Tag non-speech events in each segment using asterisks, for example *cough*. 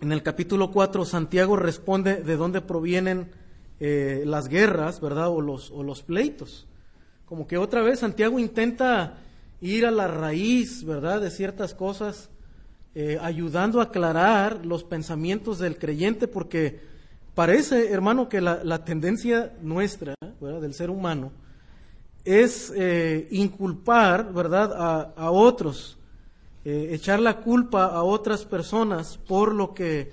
en el capítulo 4 Santiago responde de dónde provienen eh, las guerras, ¿verdad? O los, pleitos. Como que otra vez Santiago intenta ir a la raíz, ¿verdad? De ciertas cosas, eh, ayudando a aclarar los pensamientos del creyente, porque parece, hermano, que la, tendencia nuestra, ¿verdad? Del ser humano, es eh, inculpar, ¿verdad? A otros eh, echar la culpa a otras personas por lo que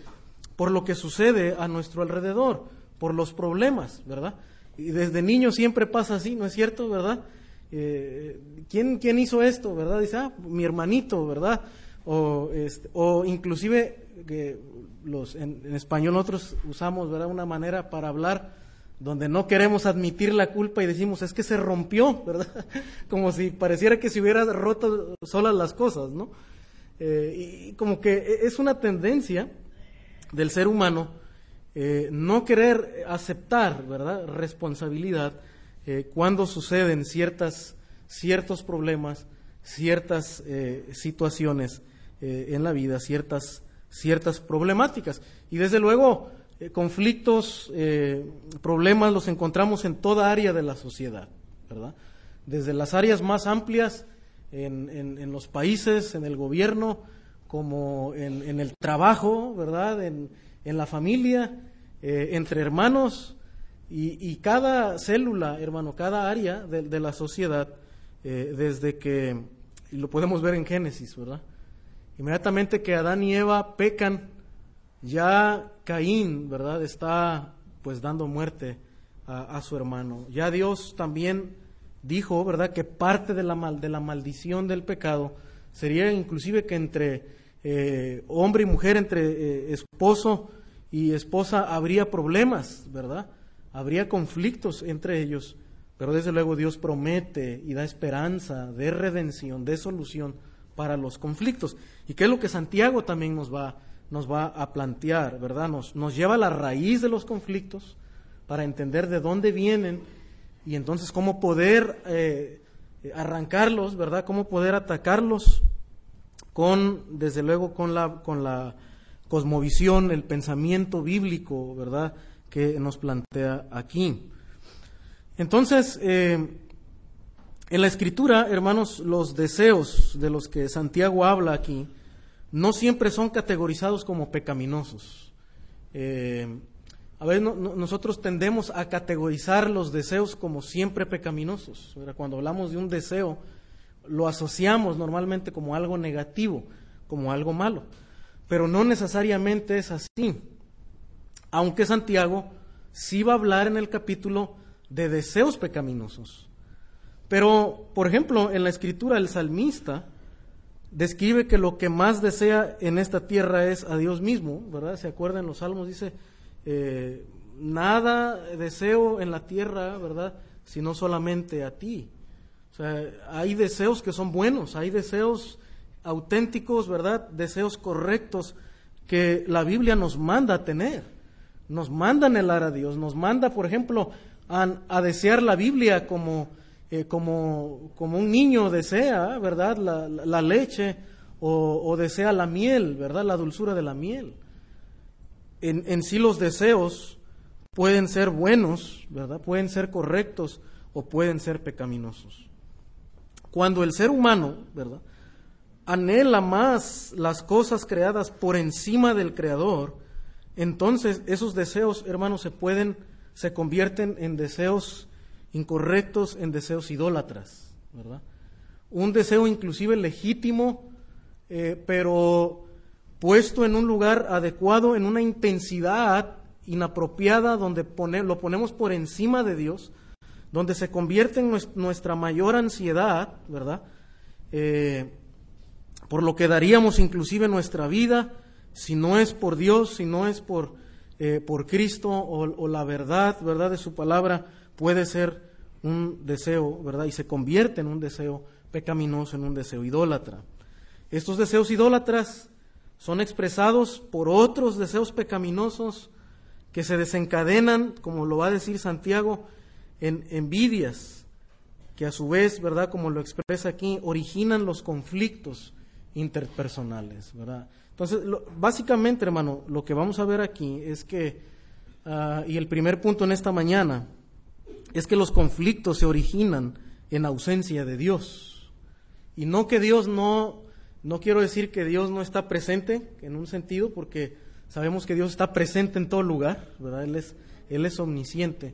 por lo que sucede a nuestro alrededor, por los problemas, ¿verdad? Y desde niño siempre pasa así, ¿no es cierto, verdad? Eh, ¿quién, ¿quién, hizo esto, verdad? Dice, ah, mi hermanito, ¿verdad? O, este, o inclusive que los, en, en, español nosotros usamos, ¿verdad? Una manera para hablar donde no queremos admitir la culpa y decimos, es que se rompió, ¿verdad? *laughs* Como si pareciera que se hubiera roto solas las cosas, ¿no? Eh, y como que es una tendencia del ser humano eh, no querer aceptar, ¿verdad? Responsabilidad eh, cuando suceden ciertas, ciertos problemas, ciertas situaciones en la vida, ciertas, ciertas problemáticas. Y desde luego, eh, conflictos, eh, problemas los encontramos en toda área de la sociedad, ¿verdad? Desde las áreas más amplias en, en, los países, en el gobierno, como en, el trabajo, ¿verdad? En, la familia, eh, entre hermanos, y, cada célula, hermano, cada área de, de la sociedad, desde que, y lo podemos ver en Génesis, ¿verdad? Inmediatamente que Adán y Eva pecan, ya Caín, ¿verdad? Está pues dando muerte a, su hermano. Ya Dios también dijo, ¿verdad? Que parte de la, mal, de la maldición del pecado sería inclusive que entre eh, hombre y mujer, entre eh, esposo y esposa, habría problemas, ¿verdad? Habría conflictos entre ellos. Pero desde luego Dios promete y da esperanza de redención, de solución para los conflictos. ¿Y qué es lo que Santiago también nos va nos va a plantear, ¿verdad? Nos, nos lleva a la raíz de los conflictos para entender de dónde vienen y entonces cómo poder eh, arrancarlos, ¿verdad? Cómo poder atacarlos con, desde luego, con la, con la cosmovisión, el pensamiento bíblico, ¿verdad? Que nos plantea aquí. Entonces, eh, en la escritura, hermanos, los deseos de los que Santiago habla aquí, no siempre son categorizados como pecaminosos. Eh, a veces nosotros tendemos a categorizar los deseos como siempre pecaminosos. Cuando hablamos de un deseo, lo asociamos normalmente como algo negativo, como algo malo. Pero no necesariamente es así. Aunque Santiago sí va a hablar en el capítulo de deseos pecaminosos. Pero, por ejemplo, en la escritura el salmista describe que lo que más desea en esta tierra es a Dios mismo, ¿verdad? ¿Se acuerdan los salmos? Dice, eh, nada deseo en la tierra, ¿verdad? Sino solamente a ti. O sea, hay deseos que son buenos, hay deseos auténticos, ¿verdad? Deseos correctos que la Biblia nos manda a tener. Nos manda anhelar a Dios, nos manda, por ejemplo, a desear la Biblia como eh, como, como, un niño desea, ¿verdad? La, leche o, desea la miel, ¿verdad? La dulzura de la miel. En, en, sí los deseos pueden ser buenos, ¿verdad? Pueden ser correctos o pueden ser pecaminosos. Cuando el ser humano, ¿verdad? Anhela más las cosas creadas por encima del Creador, entonces esos deseos, hermanos, se pueden, se convierten en deseos incorrectos en deseos idólatras, ¿verdad? Un deseo inclusive legítimo, eh, pero puesto en un lugar adecuado, en una intensidad inapropiada, donde lo ponemos por encima de Dios, donde se convierte en nuestra mayor ansiedad, ¿verdad? Eh, por lo que daríamos inclusive nuestra vida, si no es por Dios, si no es por, eh, por Cristo o, la verdad, ¿verdad? De su palabra, puede ser un deseo, ¿verdad? Y se convierte en un deseo pecaminoso, en un deseo idólatra. Estos deseos idólatras son expresados por otros deseos pecaminosos que se desencadenan, como lo va a decir Santiago, en envidias, que a su vez, ¿verdad? Como lo expresa aquí, originan los conflictos interpersonales, ¿verdad? Entonces, básicamente, hermano, lo que vamos a ver aquí es que, ah, y el primer punto en esta mañana, es que los conflictos se originan en ausencia de Dios. Y no que Dios no, no quiero decir que Dios no está presente en un sentido, porque sabemos que Dios está presente en todo lugar, ¿verdad? Él es, Él es omnisciente.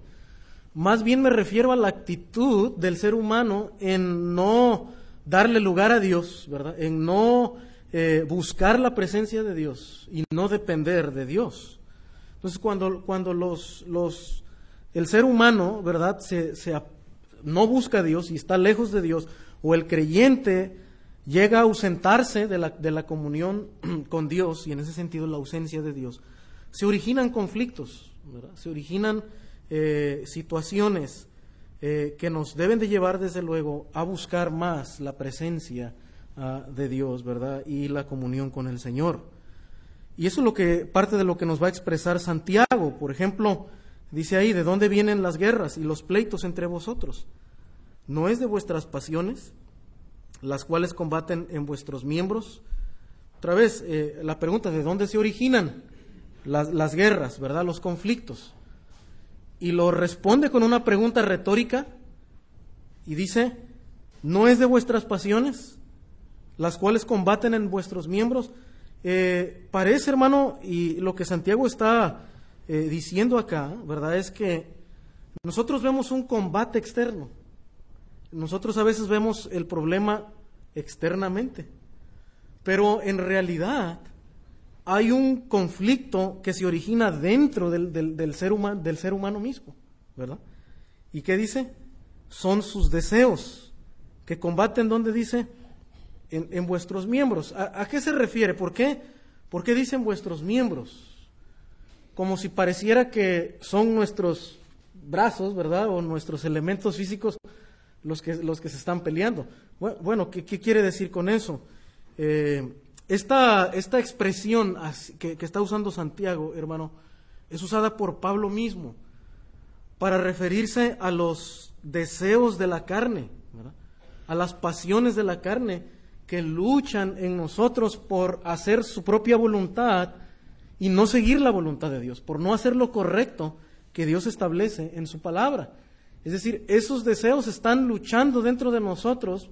Más bien me refiero a la actitud del ser humano en no darle lugar a Dios, ¿verdad? En no eh, buscar la presencia de Dios y no depender de Dios. Entonces, cuando, cuando los, los, el ser humano, ¿verdad?, se, no busca a Dios y está lejos de Dios, o el creyente llega a ausentarse de la, de la comunión *clears throat* con Dios, y en ese sentido la ausencia de Dios, se originan conflictos, se originan eh, situaciones eh, que nos deben de llevar desde luego a buscar más la presencia ah, de Dios, ¿verdad? Y la comunión con el Señor. Y eso es lo que, parte de lo que nos va a expresar Santiago. Por ejemplo, dice ahí, ¿de dónde vienen las guerras y los pleitos entre vosotros? ¿No es de vuestras pasiones, las cuales combaten en vuestros miembros? Otra vez, eh, la pregunta, ¿de dónde se originan las, las guerras, ¿verdad? Los conflictos y lo responde con una pregunta retórica y dice, ¿no es de vuestras pasiones las cuales combaten en vuestros miembros? Eh, parece, hermano, y lo que Santiago está eh, diciendo acá, ¿verdad? Es que nosotros vemos un combate externo. Nosotros a veces vemos el problema externamente. Pero en realidad hay un conflicto que se origina dentro del, del, ser, humano, del ser humano mismo, ¿verdad? ¿Y qué dice? Son sus deseos que combaten, ¿dónde dice? En, vuestros miembros. ¿A, qué se refiere? ¿Por qué? ¿Por qué dicen vuestros miembros? Como si pareciera que son nuestros brazos, ¿verdad? O nuestros elementos físicos los que, los que se están peleando. Bueno, ¿qué, quiere decir con eso? Eh, esta, esta expresión que, está usando Santiago, hermano, es usada por Pablo mismo para referirse a los deseos de la carne, a las pasiones de la carne que luchan en nosotros por hacer su propia voluntad y no seguir la voluntad de Dios, por no hacer lo correcto que Dios establece en su palabra. Es decir, esos deseos están luchando dentro de nosotros.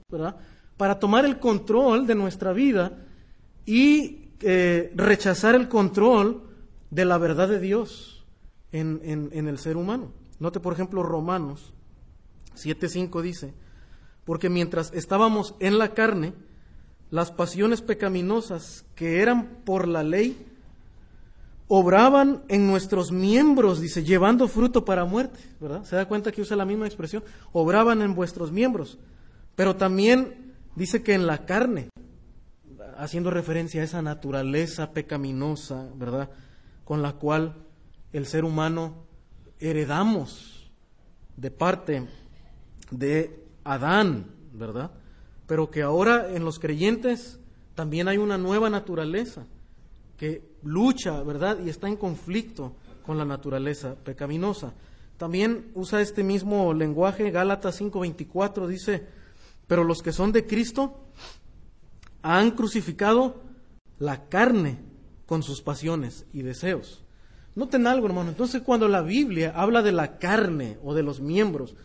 Para tomar el control de nuestra vida y eh, rechazar el control de la verdad de Dios en, en el ser humano. Note, por ejemplo, Romanos 7.5 dice, porque mientras estábamos en la carne, las pasiones pecaminosas que eran por la ley, obraban en nuestros miembros, dice, llevando fruto para muerte, ¿verdad? ¿Se da cuenta que usa la misma expresión? Obraban en vuestros miembros, pero también dice que en la carne, haciendo referencia a esa naturaleza pecaminosa, ¿verdad? Con la cual el ser humano heredamos de parte de Adán, ¿verdad? Pero que ahora en los creyentes también hay una nueva naturaleza que lucha, ¿verdad? Y está en conflicto con la naturaleza pecaminosa. También usa este mismo lenguaje, Gálatas 5:24 dice, pero los que son de Cristo han crucificado la carne con sus pasiones y deseos. Noten algo, hermano. Entonces, cuando la Biblia habla de la carne o de los miembros,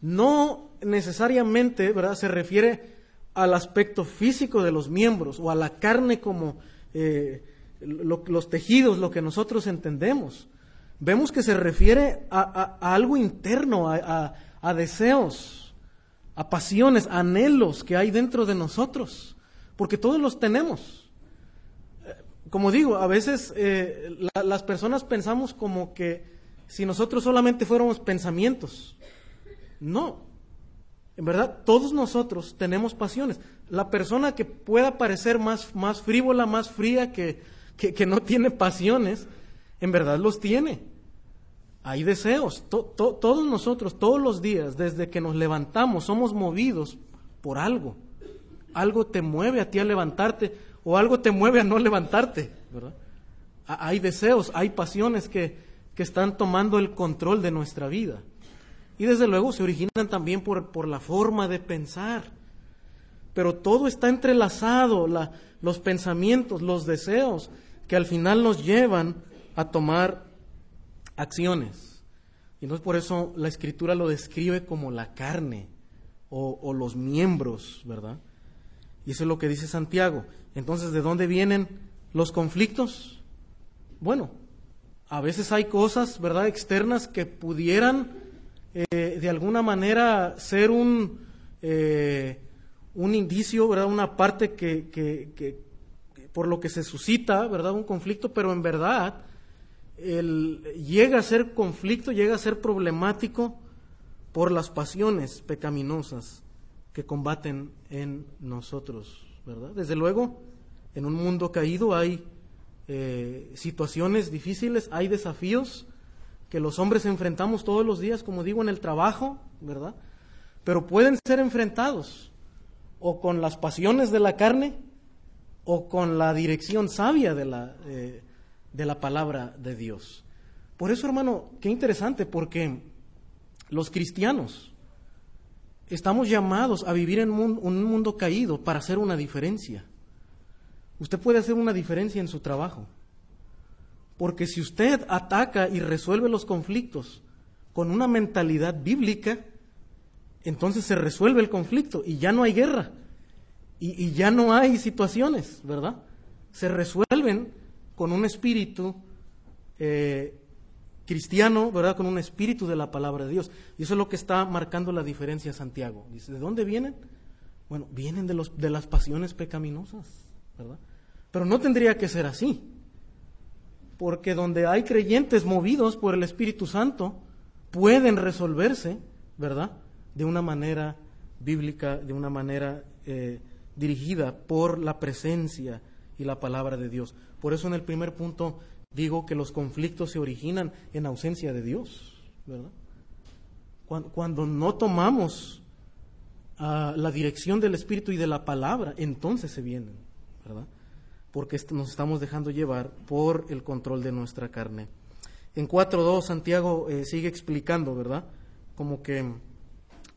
no necesariamente ¿verdad? se refiere al aspecto físico de los miembros o a la carne como eh, los tejidos, lo que nosotros entendemos. Vemos que se refiere a, algo interno, a deseos, a pasiones, anhelos que hay dentro de nosotros porque todos los tenemos. Como digo, a veces eh, las personas pensamos como que si nosotros solamente fuéramos pensamientos. No. En verdad, todos nosotros tenemos pasiones. La persona que pueda parecer más, más frívola, más fría, que, que, no tiene pasiones, en verdad los tiene. Hay deseos. todos nosotros, todos los días, desde que nos levantamos, somos movidos por algo algo te mueve a ti a levantarte o algo te mueve a no levantarte, ¿verdad? Hay deseos, hay pasiones que, que están tomando el control de nuestra vida. Y desde luego se originan también por, por la forma de pensar. pero todo está entrelazado, los pensamientos, los deseos, que al final nos llevan a tomar acciones. Y entonces por eso la escritura lo describe como la carne o, los miembros, ¿verdad? Y eso es lo que dice Santiago. Entonces, ¿de dónde vienen los conflictos? Bueno, a veces hay cosas, ¿verdad?, externas que pudieran eh, de alguna manera ser un, eh, un indicio, ¿verdad?, una parte que, por lo que se suscita, ¿verdad?, un conflicto, pero en verdad llega a ser conflicto, llega a ser problemático por las pasiones pecaminosas que combaten en nosotros, ¿verdad? Desde luego, en un mundo caído hay eh, situaciones difíciles, hay desafíos que los hombres enfrentamos todos los días, como digo, en el trabajo, ¿verdad? Pero pueden ser enfrentados o con las pasiones de la carne o con la dirección sabia de la, eh, de la palabra de Dios. Por eso, hermano, qué interesante, porque los cristianos estamos llamados a vivir en un mundo caído para hacer una diferencia. Usted puede hacer una diferencia en su trabajo. Porque si usted ataca y resuelve los conflictos con una mentalidad bíblica, entonces se resuelve el conflicto y ya no hay guerra y, ya no hay situaciones, ¿verdad? Se resuelven con un espíritu eh, cristiano, ¿verdad? Con un espíritu de la palabra de Dios. Y eso es lo que está marcando la diferencia Santiago. Dice, ¿de dónde vienen? Bueno, vienen de, los, de las pasiones pecaminosas, ¿verdad? Pero no tendría que ser así. Porque donde hay creyentes movidos por el Espíritu Santo, pueden resolverse, ¿verdad? De una manera bíblica, de una manera eh, dirigida por la presencia y la palabra de Dios. Por eso en el primer punto digo que los conflictos se originan en ausencia de Dios, ¿verdad? Cuando, no tomamos ah, la dirección del Espíritu y de la palabra, entonces se vienen, ¿verdad? porque nos estamos dejando llevar por el control de nuestra carne. En 4.2 Santiago eh, sigue explicando, ¿verdad? Como que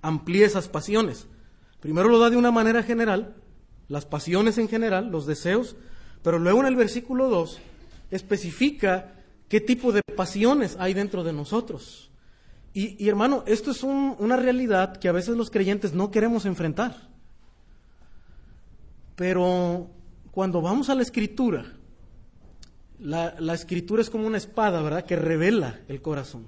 amplía esas pasiones. Primero lo da de una manera general, las pasiones en general, los deseos, pero luego en el versículo 2 especifica qué tipo de pasiones hay dentro de nosotros. Y, hermano, esto es una realidad que a veces los creyentes no queremos enfrentar. Pero cuando vamos a la escritura, la, escritura es como una espada, ¿verdad? Que revela el corazón.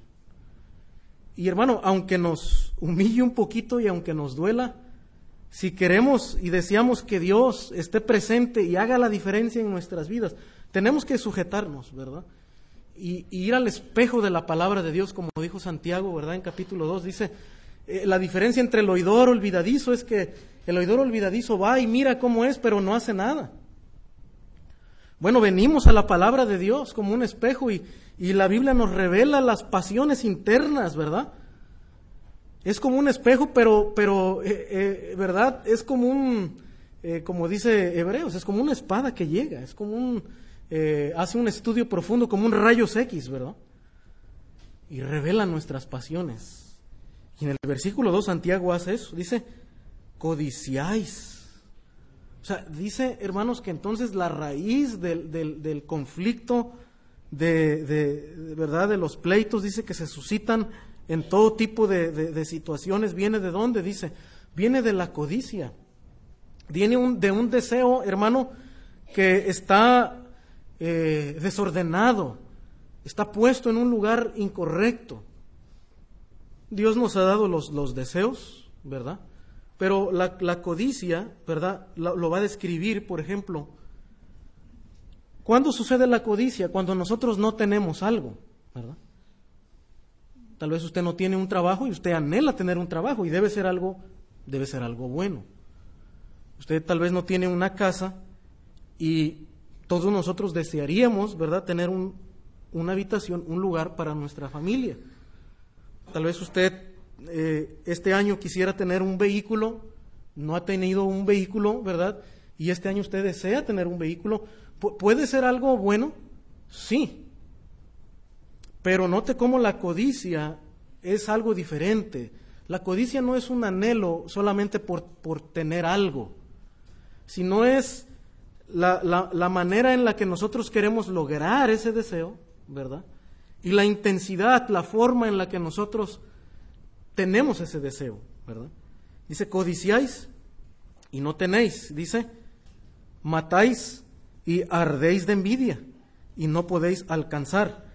Y hermano, aunque nos humille un poquito y aunque nos duela, si queremos y deseamos que Dios esté presente y haga la diferencia en nuestras vidas, tenemos que sujetarnos, ¿verdad? Y, ir al espejo de la palabra de Dios, como dijo Santiago, ¿verdad? En capítulo 2 dice, eh, la diferencia entre el oidor olvidadizo es que el oidor olvidadizo va y mira cómo es, pero no hace nada. Bueno, venimos a la palabra de Dios como un espejo y, la Biblia nos revela las pasiones internas, ¿verdad? Es como un espejo, pero, pero eh, eh, ¿verdad? Es como un, eh, como dice Hebreos, es como una espada que llega, es como un, hace un estudio profundo, como un rayos X, ¿verdad? Y revela nuestras pasiones. Y en el versículo 2 Santiago hace eso, dice, codiciáis o sea, dice, hermanos, que entonces la raíz del, del, conflicto, de, verdad, de los pleitos, dice que se suscitan en todo tipo de, situaciones, viene de dónde, dice, viene de la codicia, viene de un deseo, hermano, que está eh, desordenado, está puesto en un lugar incorrecto. Dios nos ha dado los, los deseos, ¿verdad? Pero la, codicia, ¿verdad? Lo, va a describir, por ejemplo. ¿Cuándo sucede la codicia? Cuando nosotros no tenemos algo, ¿verdad? Tal vez usted no tiene un trabajo y usted anhela tener un trabajo y debe ser algo, debe ser algo bueno. Usted tal vez no tiene una casa y todos nosotros desearíamos, ¿verdad?, tener un, una habitación, un lugar para nuestra familia. Tal vez usted eh, este año quisiera tener un vehículo, no ha tenido un vehículo, ¿verdad? Y este año usted desea tener un vehículo, ¿puede ser algo bueno? Sí. Pero note cómo la codicia es algo diferente. La codicia no es un anhelo solamente por, por tener algo. sino es la, la, manera en la que nosotros queremos lograr ese deseo, ¿verdad? Y la intensidad, la forma en la que nosotros tenemos ese deseo, ¿verdad? Dice, codiciáis y no tenéis, dice, matáis y ardéis de envidia y no podéis alcanzar.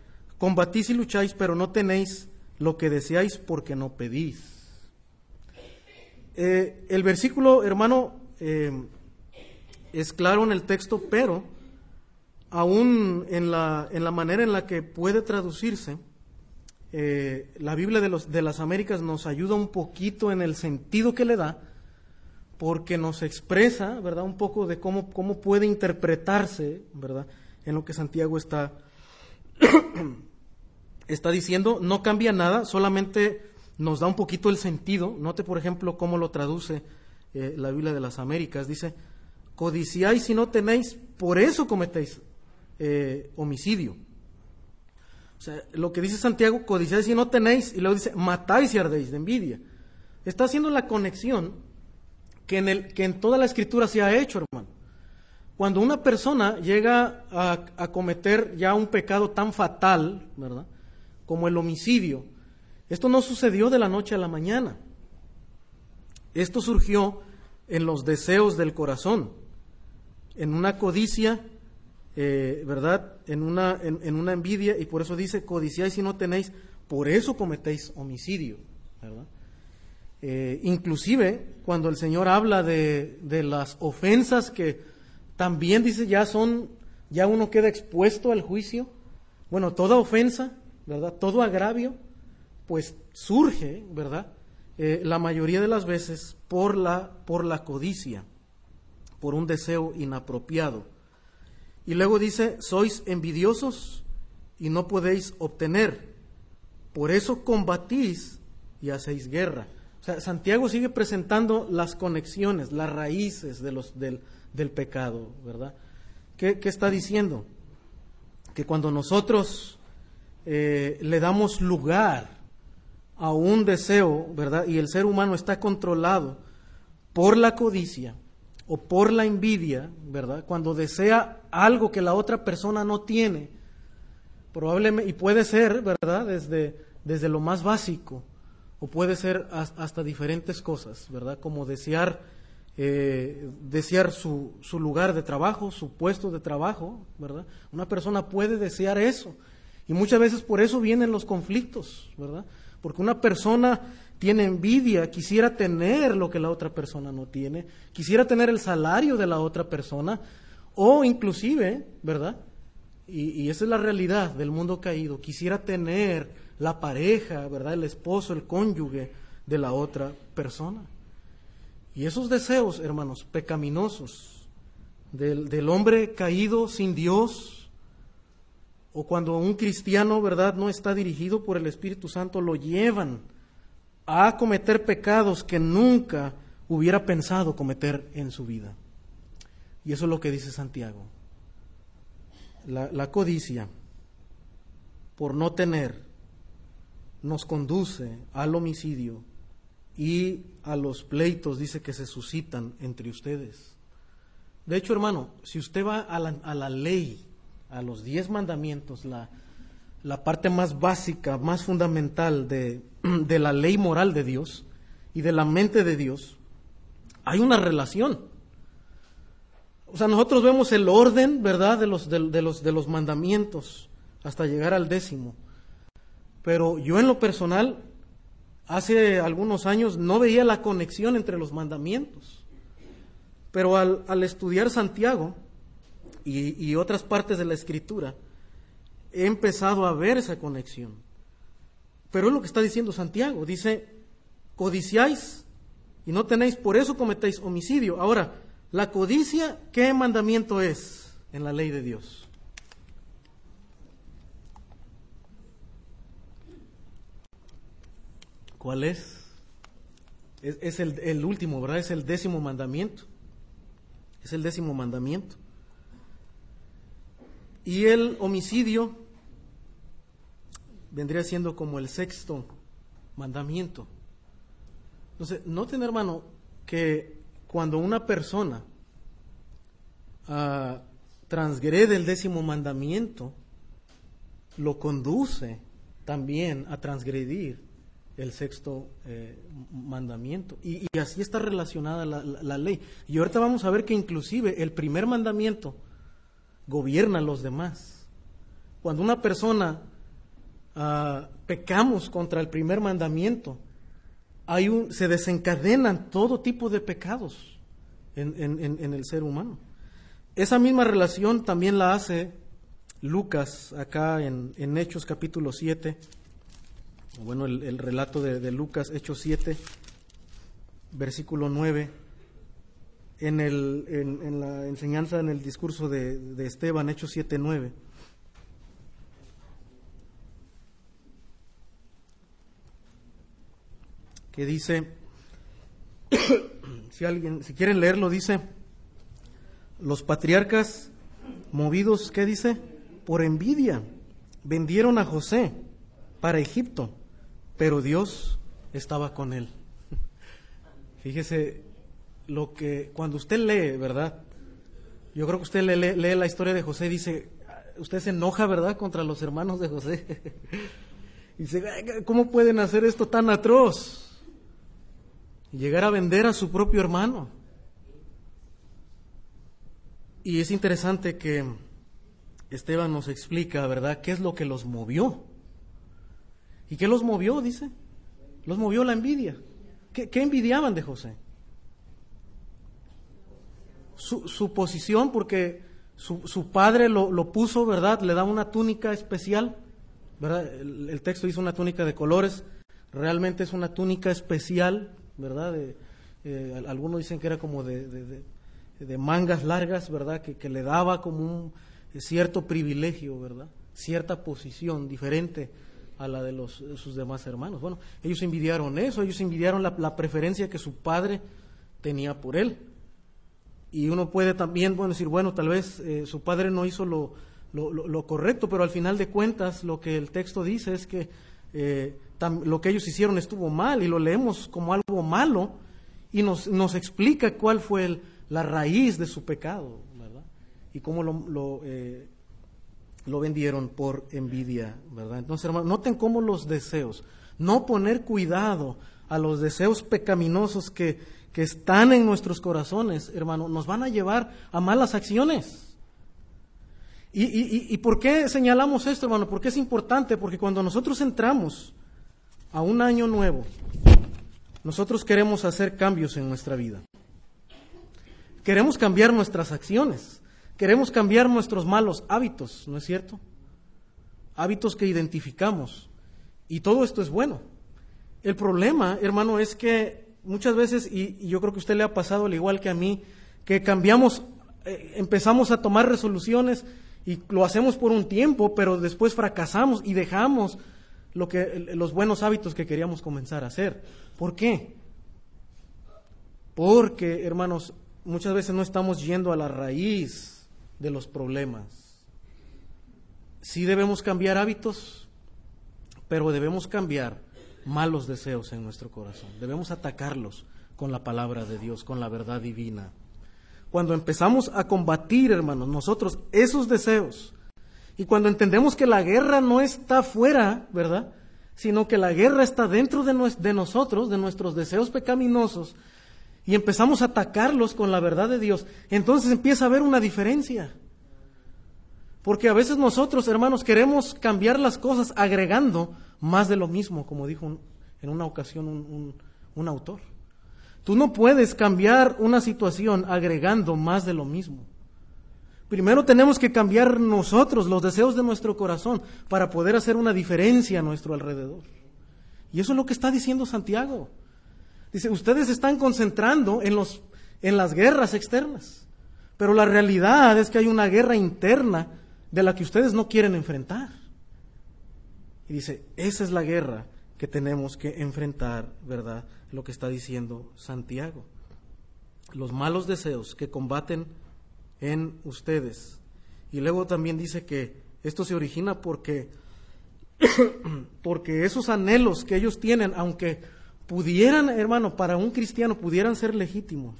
Combatís y lucháis, pero no tenéis lo que deseáis porque no pedís. Eh, el versículo, hermano, eh, es claro en el texto, pero aún en la, manera en la que puede traducirse, eh, la Biblia de, de las Américas nos ayuda un poquito en el sentido que le da, porque nos expresa, ¿verdad?, un poco de cómo, cómo puede interpretarse, ¿verdad?, en lo que Santiago está, *clears throat* está diciendo. No cambia nada, solamente nos da un poquito el sentido. Note, por ejemplo, cómo lo traduce eh, la Biblia de las Américas. Dice, codiciáis y no tenéis, por eso cometéis eh, homicidio. O sea, lo que dice Santiago, codiciáis y no tenéis, y luego dice, matáis y ardéis de envidia. Está haciendo la conexión que en, el, que en toda la escritura se ha hecho, hermano. Cuando una persona llega a, a cometer ya un pecado tan fatal, ¿verdad? Como el homicidio, esto no sucedió de la noche a la mañana. Esto surgió en los deseos del corazón en una codicia, eh, ¿verdad? En una, en, una envidia, y por eso dice, codiciáis y no tenéis, por eso cometéis homicidio, ¿verdad? Eh, inclusive cuando el Señor habla de, de, las ofensas que también dice ya son, ya uno queda expuesto al juicio, bueno, toda ofensa, ¿verdad? Todo agravio, pues surge, ¿verdad? Eh, la mayoría de las veces por la, por la codicia por un deseo inapropiado. Y luego dice, sois envidiosos y no podéis obtener. Por eso combatís y hacéis guerra. O sea, Santiago sigue presentando las conexiones, las raíces de los, del, pecado, ¿verdad? ¿Qué, está diciendo? Que cuando nosotros eh, le damos lugar a un deseo, ¿verdad? Y el ser humano está controlado por la codicia, o por la envidia, ¿verdad? Cuando desea algo que la otra persona no tiene, probablemente, y puede ser, ¿verdad? Desde, desde lo más básico, o puede ser hasta diferentes cosas, ¿verdad? Como desear, eh, desear su, su lugar de trabajo, su puesto de trabajo, ¿verdad? Una persona puede desear eso, y muchas veces por eso vienen los conflictos, ¿verdad? Porque una persona tiene envidia, quisiera tener lo que la otra persona no tiene, quisiera tener el salario de la otra persona, o inclusive, ¿verdad? Y, esa es la realidad del mundo caído, quisiera tener la pareja, ¿verdad? El esposo, el cónyuge de la otra persona. Y esos deseos, hermanos, pecaminosos del, del hombre caído sin Dios, o cuando un cristiano, ¿verdad?, no está dirigido por el Espíritu Santo, lo llevan a cometer pecados que nunca hubiera pensado cometer en su vida. Y eso es lo que dice Santiago. La, codicia, por no tener, nos conduce al homicidio y a los pleitos, dice que se suscitan entre ustedes. De hecho, hermano, si usted va a la, a la ley, a los diez mandamientos, la, la parte más básica, más fundamental de, *clears throat* de, la ley moral de Dios y de la mente de Dios, hay una relación. O sea, nosotros vemos el orden, ¿verdad?, de los, de, los, de los mandamientos hasta llegar al décimo. Pero yo en lo personal, hace algunos años no veía la conexión entre los mandamientos. Pero al, al estudiar Santiago y, otras partes de la Escritura, he empezado a ver esa conexión. Pero es lo que está diciendo Santiago. Dice, codiciáis y no tenéis, por eso cometéis homicidio. Ahora, la codicia, ¿qué mandamiento es en la ley de Dios? ¿Cuál es? Es, el, el último, ¿verdad? Es el décimo mandamiento. Es el décimo mandamiento. Y el homicidio vendría siendo como el sexto mandamiento. Entonces, noten hermano que cuando una persona ah, transgrede el décimo mandamiento, lo conduce también a transgredir el sexto eh, mandamiento. Y, así está relacionada la, ley. Y ahorita vamos a ver que inclusive el primer mandamiento gobierna a los demás. Cuando una persona ah, pecamos contra el primer mandamiento, hay un, se desencadenan todo tipo de pecados en, en el ser humano. Esa misma relación también la hace Lucas acá en, Hechos capítulo 7 bueno, el, relato de, Lucas, Hechos 7, versículo 9, en, el, en, la enseñanza, en el discurso de, de Esteban, Hechos 7, 9. que dice, *coughs* si alguien, si quieren leerlo, dice, los patriarcas movidos, ¿qué dice? Por envidia, vendieron a José para Egipto pero Dios estaba con él. *laughs* Fíjese lo que cuando usted lee, ¿verdad? Yo creo que usted lee, lee, la historia de José y dice, usted se enoja, ¿verdad?, contra los hermanos de José. y *laughs* dice, ¿cómo pueden hacer esto tan atroz? Llegar a vender a su propio hermano. Y es interesante que Esteban nos explica, ¿verdad?, qué es lo que los movió. ¿Y qué los movió? Dice. Los movió la envidia. ¿Qué, envidiaban de José? Su, posición, porque su, padre lo, puso, ¿verdad? Le da una túnica especial, ¿verdad? El, texto dice una túnica de colores. Realmente es una túnica especial, ¿verdad? Eh, algunos dicen que era como de, mangas largas, ¿verdad? Que, que, le daba como un cierto privilegio, ¿verdad? Cierta posición diferente a la de, los, sus demás hermanos. Bueno, ellos envidiaron eso, ellos envidiaron la, preferencia que su padre tenía por él. Y uno puede también decir, bueno, tal vez eh, su padre no hizo lo, lo, correcto, pero al final de cuentas lo que el texto dice es que eh, lo que ellos hicieron estuvo mal y lo leemos como algo malo y nos, nos explica cuál fue la raíz de su pecado, ¿verdad? Y cómo lo, eh, lo vendieron por envidia, ¿verdad? Entonces, hermanos, noten cómo los deseos, no poner cuidado a los deseos pecaminosos que, que están en nuestros corazones, hermano, nos van a llevar a malas acciones. ¿Y, y, y por qué señalamos esto, hermano? Porque es importante, porque cuando nosotros entramos a un año nuevo, nosotros queremos hacer cambios en nuestra vida. Queremos cambiar nuestras acciones. Queremos cambiar nuestros malos hábitos, ¿no es cierto? Hábitos que identificamos. Y todo esto es bueno. El problema, hermano, es que muchas veces, y, yo creo que a usted le ha pasado al igual que a mí, que cambiamos, eh, empezamos a tomar resoluciones y lo hacemos por un tiempo, pero después fracasamos y dejamos lo que, los buenos hábitos que queríamos comenzar a hacer. ¿Por qué? Porque, hermanos, muchas veces no estamos yendo a la raíz de los problemas. Sí debemos cambiar hábitos, pero debemos cambiar malos deseos en nuestro corazón. Debemos atacarlos con la palabra de Dios, con la verdad divina. Cuando empezamos a combatir, hermanos, nosotros esos deseos, y cuando entendemos que la guerra no está fuera, ¿verdad? Sino que la guerra está dentro de, de nosotros, de nuestros deseos pecaminosos, y empezamos a atacarlos con la verdad de Dios, entonces empieza a haber una diferencia. Porque a veces nosotros, hermanos, queremos cambiar las cosas agregando más de lo mismo, como dijo en una ocasión un, autor. Tú no puedes cambiar una situación agregando más de lo mismo. Primero tenemos que cambiar nosotros los deseos de nuestro corazón para poder hacer una diferencia a nuestro alrededor. Y eso es lo que está diciendo Santiago. Dice, ustedes están concentrando en, los, en las guerras externas, pero la realidad es que hay una guerra interna de la que ustedes no quieren enfrentar. Y dice, esa es la guerra que tenemos que enfrentar, ¿verdad? Lo que está diciendo Santiago. Los malos deseos que combaten en ustedes. Y luego también dice que esto se origina porque, *coughs* porque esos anhelos que ellos tienen, aunque pudieran, hermano, para un cristiano pudieran ser legítimos.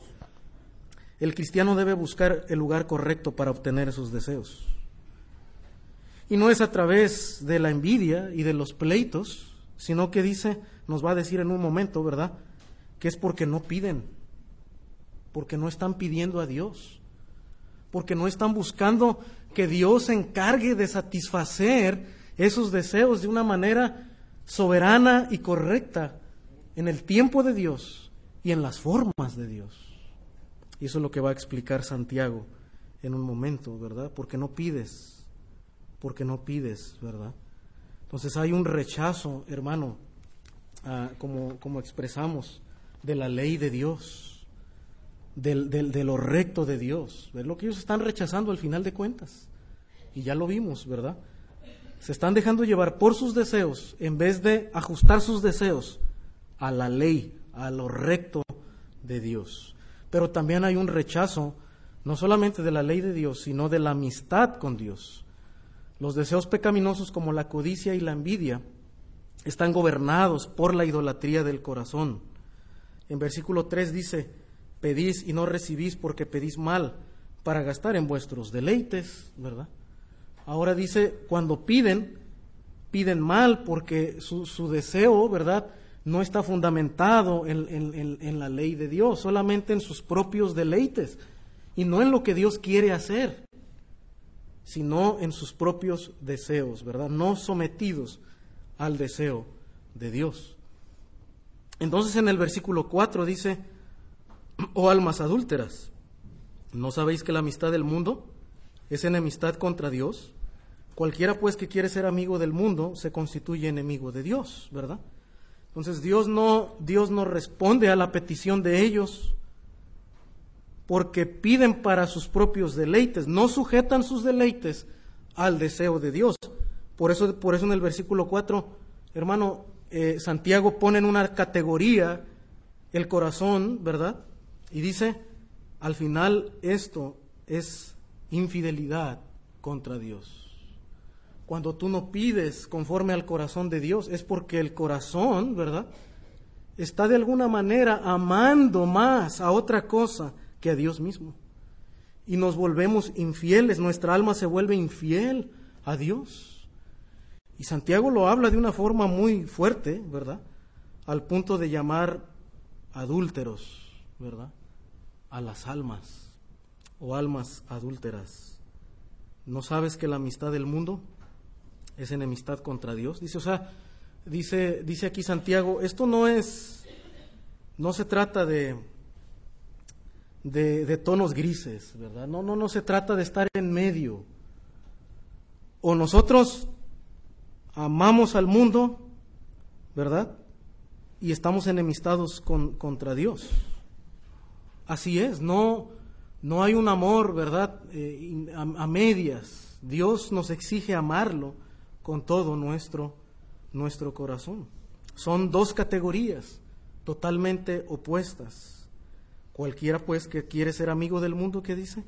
el cristiano debe buscar el lugar correcto para obtener esos deseos. Y no es a través de la envidia y de los pleitos, sino que dice, nos va a decir en un momento, ¿verdad? Que es porque no piden, porque no están pidiendo a Dios, porque no están buscando que Dios se encargue de satisfacer esos deseos de una manera soberana y correcta en el tiempo de Dios y en las formas de Dios. Y eso es lo que va a explicar Santiago en un momento, ¿verdad? Porque no pides, porque no pides, ¿verdad? Entonces hay un rechazo, hermano, como, como expresamos, de la ley de Dios, del, de lo recto de Dios. ¿Ves lo que ellos están rechazando al final de cuentas? Y ya lo vimos, ¿verdad? Se están dejando llevar por sus deseos en vez de ajustar sus deseos a la ley, a lo recto de Dios. Pero también hay un rechazo, no solamente de la ley de Dios, sino de la amistad con Dios. Los deseos pecaminosos como la codicia y la envidia están gobernados por la idolatría del corazón. En versículo 3 dice, pedís y no recibís porque pedís mal para gastar en vuestros deleites, ¿verdad? Ahora dice, cuando piden, piden mal porque su, deseo, ¿verdad? No está fundamentado en, en la ley de Dios, solamente en sus propios deleites y no en lo que Dios quiere hacer, sino en sus propios deseos, ¿verdad? No sometidos al deseo de Dios. Entonces en el versículo 4 dice, oh almas adúlteras, ¿no sabéis que la amistad del mundo es enemistad contra Dios? Cualquiera pues que quiere ser amigo del mundo se constituye enemigo de Dios, ¿verdad? Entonces Dios no, Dios no responde a la petición de ellos porque piden para sus propios deleites, no sujetan sus deleites al deseo de Dios. Por eso, por eso en el versículo 4, hermano, eh, Santiago pone en una categoría el corazón, ¿verdad? Y dice, al final esto es infidelidad contra Dios. Cuando tú no pides conforme al corazón de Dios, es porque el corazón, ¿verdad? Está de alguna manera amando más a otra cosa que a Dios mismo. Y nos volvemos infieles, nuestra alma se vuelve infiel a Dios. Y Santiago lo habla de una forma muy fuerte, ¿verdad? Al punto de llamar adúlteros, ¿verdad? A las almas o almas adúlteras. ¿No sabes que la amistad del mundo es enemistad contra Dios. Dice, o sea, dice, dice aquí Santiago, esto no es, no se trata de, de, tonos grises, ¿verdad? No, no, no se trata de estar en medio. O nosotros amamos al mundo, ¿verdad? Y estamos enemistados con, contra Dios. Así es, no, no hay un amor, ¿verdad? Eh, a medias. Dios nos exige amarlo con todo nuestro, nuestro corazón. Son dos categorías totalmente opuestas. Cualquiera pues que quiere ser amigo del mundo, ¿qué dice?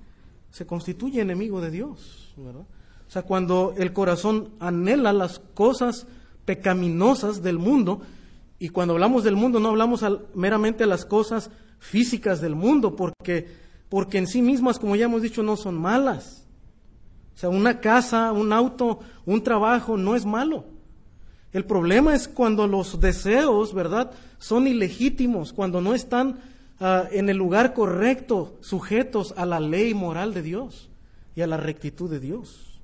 Se constituye enemigo de Dios, ¿verdad? O sea, cuando el corazón anhela las cosas pecaminosas del mundo, y cuando hablamos del mundo no hablamos meramente de las cosas físicas del mundo, porque, porque en sí mismas, como ya hemos dicho, no son malas. O sea, una casa, un auto, un trabajo no es malo. El problema es cuando los deseos, ¿verdad?, son ilegítimos, cuando no están ah, en el lugar correcto, sujetos a la ley moral de Dios y a la rectitud de Dios.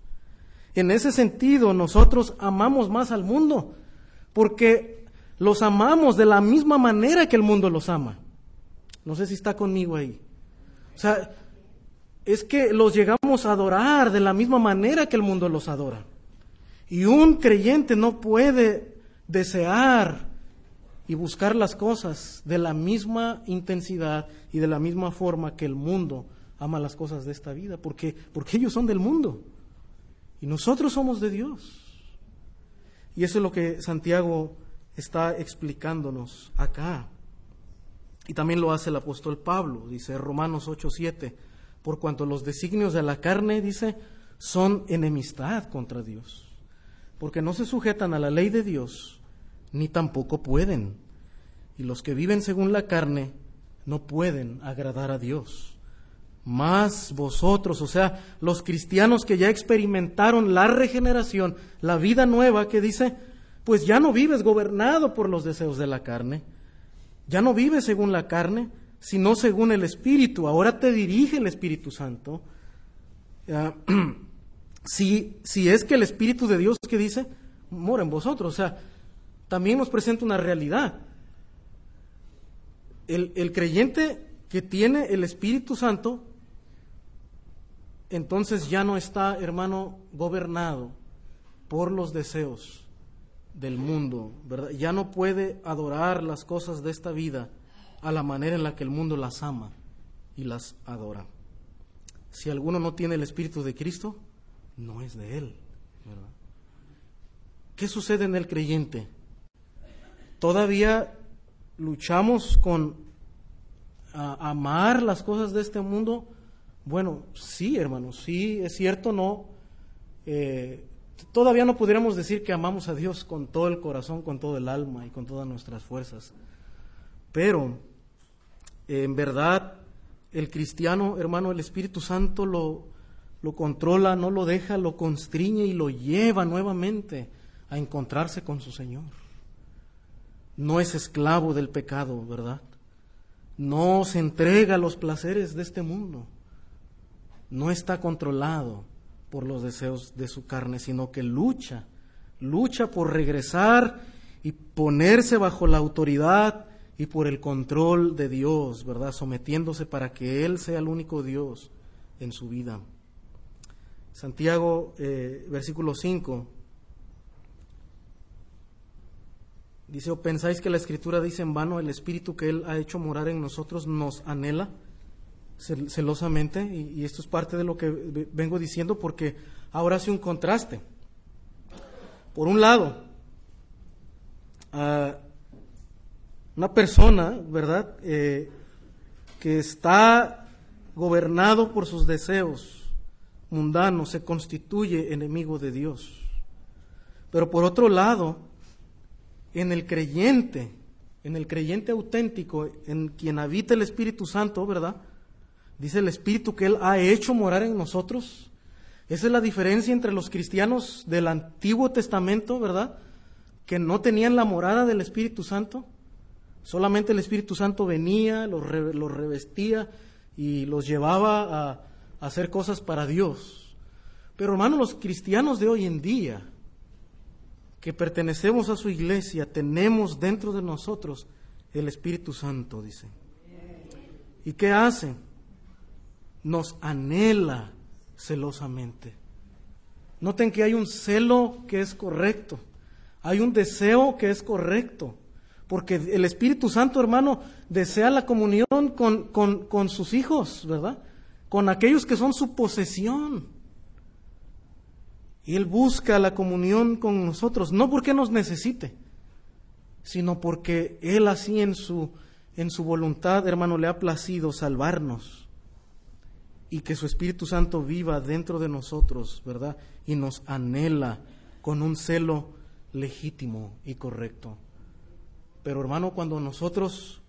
En ese sentido, nosotros amamos más al mundo, porque los amamos de la misma manera que el mundo los ama. No sé si está conmigo ahí. O sea, es que los llegamos a adorar de la misma manera que el mundo los adora. Y un creyente no puede desear y buscar las cosas de la misma intensidad y de la misma forma que el mundo ama las cosas de esta vida, porque, porque ellos son del mundo y nosotros somos de Dios. Y eso es lo que Santiago está explicándonos acá. Y también lo hace el apóstol Pablo, dice Romanos 8:7 por cuanto los designios de la carne, dice, son enemistad contra Dios, porque no se sujetan a la ley de Dios, ni tampoco pueden. Y los que viven según la carne no pueden agradar a Dios. más vosotros, o sea, los cristianos que ya experimentaron la regeneración, la vida nueva, que dice, pues ya no vives gobernado por los deseos de la carne, ya no vives según la carne, sino según el Espíritu, ahora te dirige el Espíritu Santo. *clears throat* si, si es que el Espíritu de Dios que dice, mora en vosotros, o sea, también nos presenta una realidad. El, el creyente que tiene el Espíritu Santo entonces ya no está, hermano, gobernado por los deseos del mundo, ¿verdad? Ya no puede adorar las cosas de esta vida a la manera en la que el mundo las ama y las adora. Si alguno no tiene el Espíritu de Cristo, no es de Él, ¿verdad? ¿Qué sucede en el creyente? Todavía luchamos con amar las cosas de este mundo bueno, sí, hermanos, sí, es cierto, no. Eh, todavía no pudiéramos decir que amamos a Dios con todo el corazón, con todo el alma y con todas nuestras fuerzas. Pero, en verdad, el cristiano, hermano, el Espíritu Santo lo, lo controla, no lo deja, lo constriñe y lo lleva nuevamente a encontrarse con su Señor. No es esclavo del pecado, ¿verdad? No se entrega a los placeres de este mundo no está controlado por los deseos de su carne, sino que lucha, lucha por regresar y ponerse bajo la autoridad y por el control de Dios, ¿verdad? Sometiéndose para que Él sea el único Dios en su vida. Santiago, eh, versículo 5, dice, ¿o pensáis que la Escritura dice en vano, el Espíritu que Él ha hecho morar en nosotros nos anhela? celosamente, y, esto es parte de lo que vengo diciendo porque ahora hace un contraste. Por un lado, una persona, ¿verdad?, eh, que está gobernado por sus deseos mundanos, se constituye enemigo de Dios. Pero por otro lado, en el creyente, en el creyente auténtico, en quien habita el Espíritu Santo, ¿verdad? Dice el Espíritu que Él ha hecho morar en nosotros. Esa es la diferencia entre los cristianos del Antiguo Testamento, ¿verdad? Que no tenían la morada del Espíritu Santo. Solamente el Espíritu Santo venía, los, revestía y los llevaba a, a hacer cosas para Dios. Pero hermanos, los cristianos de hoy en día, que pertenecemos a su iglesia, tenemos dentro de nosotros el Espíritu Santo, dice. ¿Y qué hacen? nos anhela celosamente. Noten que hay un celo que es correcto, hay un deseo que es correcto, porque el Espíritu Santo, hermano, desea la comunión con, con sus hijos, ¿verdad? Con aquellos que son su posesión. Y Él busca la comunión con nosotros, no porque nos necesite, sino porque Él así en su, en su voluntad, hermano, le ha placido salvarnos y que su Espíritu Santo viva dentro de nosotros, ¿verdad? Y nos anhela con un celo legítimo y correcto. Pero hermano, cuando nosotros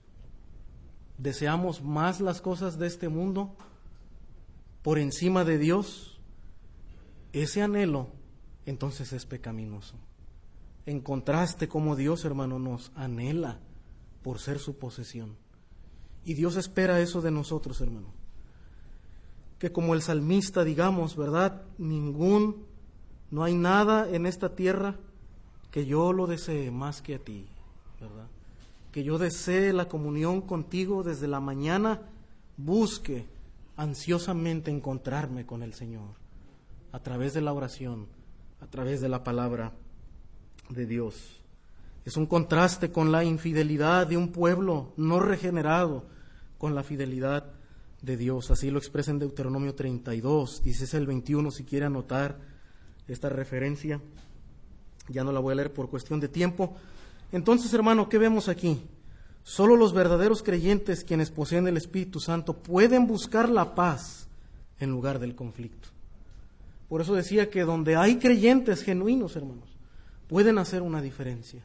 deseamos más las cosas de este mundo por encima de Dios, ese anhelo entonces es pecaminoso. En contraste como Dios, hermano, nos anhela por ser su posesión. Y Dios espera eso de nosotros, hermano que como el salmista digamos, ¿verdad? Ningún, no hay nada en esta tierra que yo lo desee más que a ti, ¿verdad? Que yo desee la comunión contigo desde la mañana, busque ansiosamente encontrarme con el Señor a través de la oración, a través de la palabra de Dios. Es un contraste con la infidelidad de un pueblo no regenerado, con la fidelidad de Dios. Así lo expresa en Deuteronomio 32, dice el 21 si quiere anotar esta referencia. Ya no la voy a leer por cuestión de tiempo. Entonces, hermano, ¿qué vemos aquí? Solo los verdaderos creyentes quienes poseen el Espíritu Santo pueden buscar la paz en lugar del conflicto. Por eso decía que donde hay creyentes genuinos, hermanos, pueden hacer una diferencia.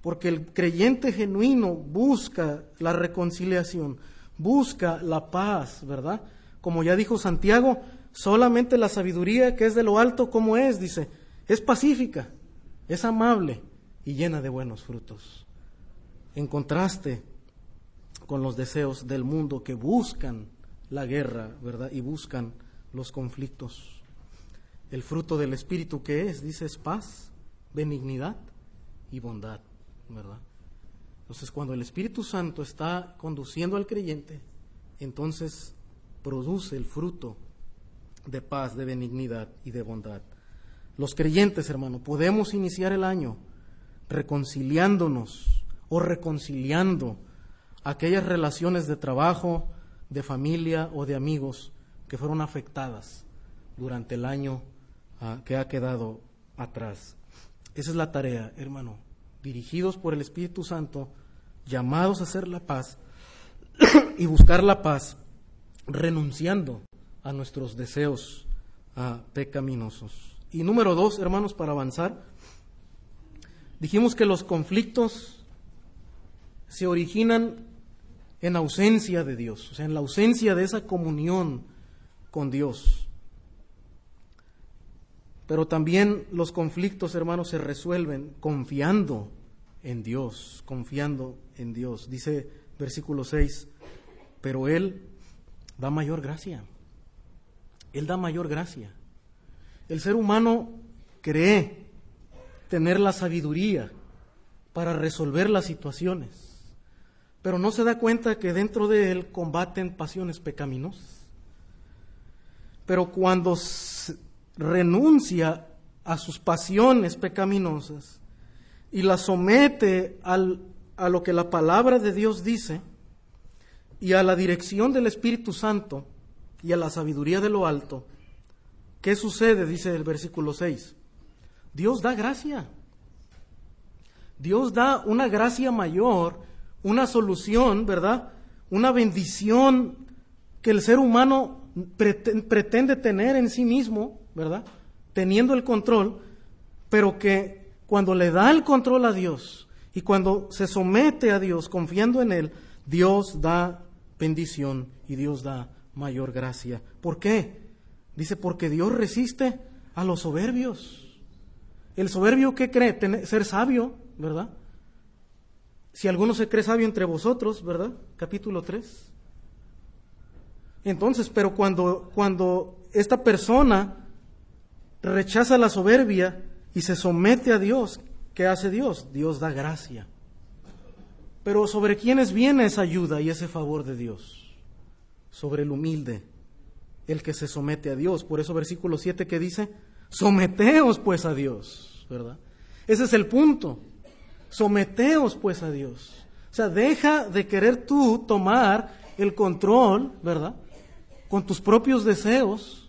Porque el creyente genuino busca la reconciliación, busca la paz, ¿verdad? Como ya dijo Santiago, solamente la sabiduría que es de lo alto, como es, dice, es pacífica, es amable y llena de buenos frutos. En contraste con los deseos del mundo que buscan la guerra, ¿verdad? Y buscan los conflictos. El fruto del Espíritu que es, dice, es paz, benignidad y bondad, ¿verdad? Entonces, cuando el Espíritu Santo está conduciendo al creyente, entonces produce el fruto de paz, de benignidad y de bondad. Los creyentes, hermano, podemos iniciar el año reconciliándonos o reconciliando aquellas relaciones de trabajo, de familia o de amigos que fueron afectadas durante el año que ha quedado atrás. Esa es la tarea, hermano, dirigidos por el Espíritu Santo, llamados a hacer la paz *coughs* y buscar la paz, renunciando a nuestros deseos pecaminosos. Y número dos, hermanos, para avanzar, dijimos que los conflictos se originan en ausencia de Dios, o sea, en la ausencia de esa comunión con Dios. Pero también los conflictos, hermanos, se resuelven confiando en Dios, confiando en Dios. Dice versículo 6, pero Él da mayor gracia. Él da mayor gracia. El ser humano cree tener la sabiduría para resolver las situaciones, pero no se da cuenta que dentro de él combaten pasiones pecaminosas. Pero cuando renuncia a sus pasiones pecaminosas y las somete al, a lo que la palabra de Dios dice y a la dirección del Espíritu Santo y a la sabiduría de lo alto, ¿qué sucede? Dice el versículo 6. Dios da gracia. Dios da una gracia mayor, una solución, ¿verdad? Una bendición que el ser humano pretende tener en sí mismo, ¿verdad? Teniendo el control, pero que cuando le da el control a Dios y cuando se somete a Dios confiando en Él, Dios da bendición y Dios da mayor gracia. ¿Por qué? Dice, porque Dios resiste a los soberbios. El soberbio, ¿qué cree? ser sabio, ¿verdad? Si alguno se cree sabio entre vosotros, ¿verdad? Capítulo 3. Entonces, pero cuando, cuando esta persona rechaza la soberbia y se somete a Dios, ¿qué hace Dios? Dios da gracia. Pero ¿sobre quiénes viene esa ayuda y ese favor de Dios? Sobre el humilde, el que se somete a Dios. Por eso versículo 7 que dice, someteos pues a Dios, ¿verdad? Ese es el punto. Someteos pues a Dios. O sea, deja de querer tú tomar el control, ¿verdad? Con tus propios deseos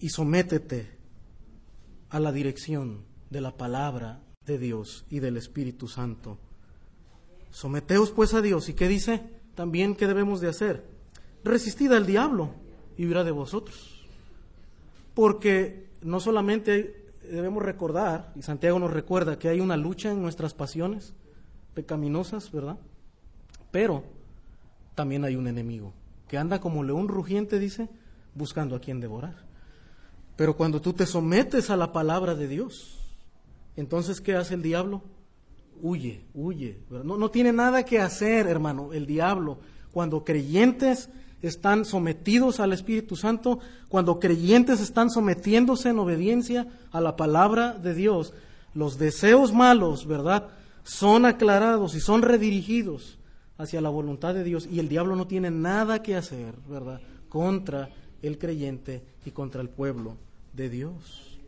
y sométete a la dirección de la palabra de Dios y del Espíritu Santo. Someteos pues a Dios. ¿Y qué dice? También, ¿qué debemos de hacer? Resistid al diablo y huirá de vosotros. Porque no solamente debemos recordar, y Santiago nos recuerda, que hay una lucha en nuestras pasiones pecaminosas, ¿verdad? Pero también hay un enemigo que anda como león rugiente, dice, buscando a quien devorar. Pero cuando tú te sometes a la palabra de Dios, entonces, ¿qué hace el diablo? Huye, huye. No, no tiene nada que hacer, hermano, el diablo. Cuando creyentes están sometidos al Espíritu Santo, cuando creyentes están sometiéndose en obediencia a la palabra de Dios, los deseos malos, ¿verdad? Son aclarados y son redirigidos hacia la voluntad de Dios y el diablo no tiene nada que hacer, ¿verdad? Contra el creyente y contra el pueblo de Dios.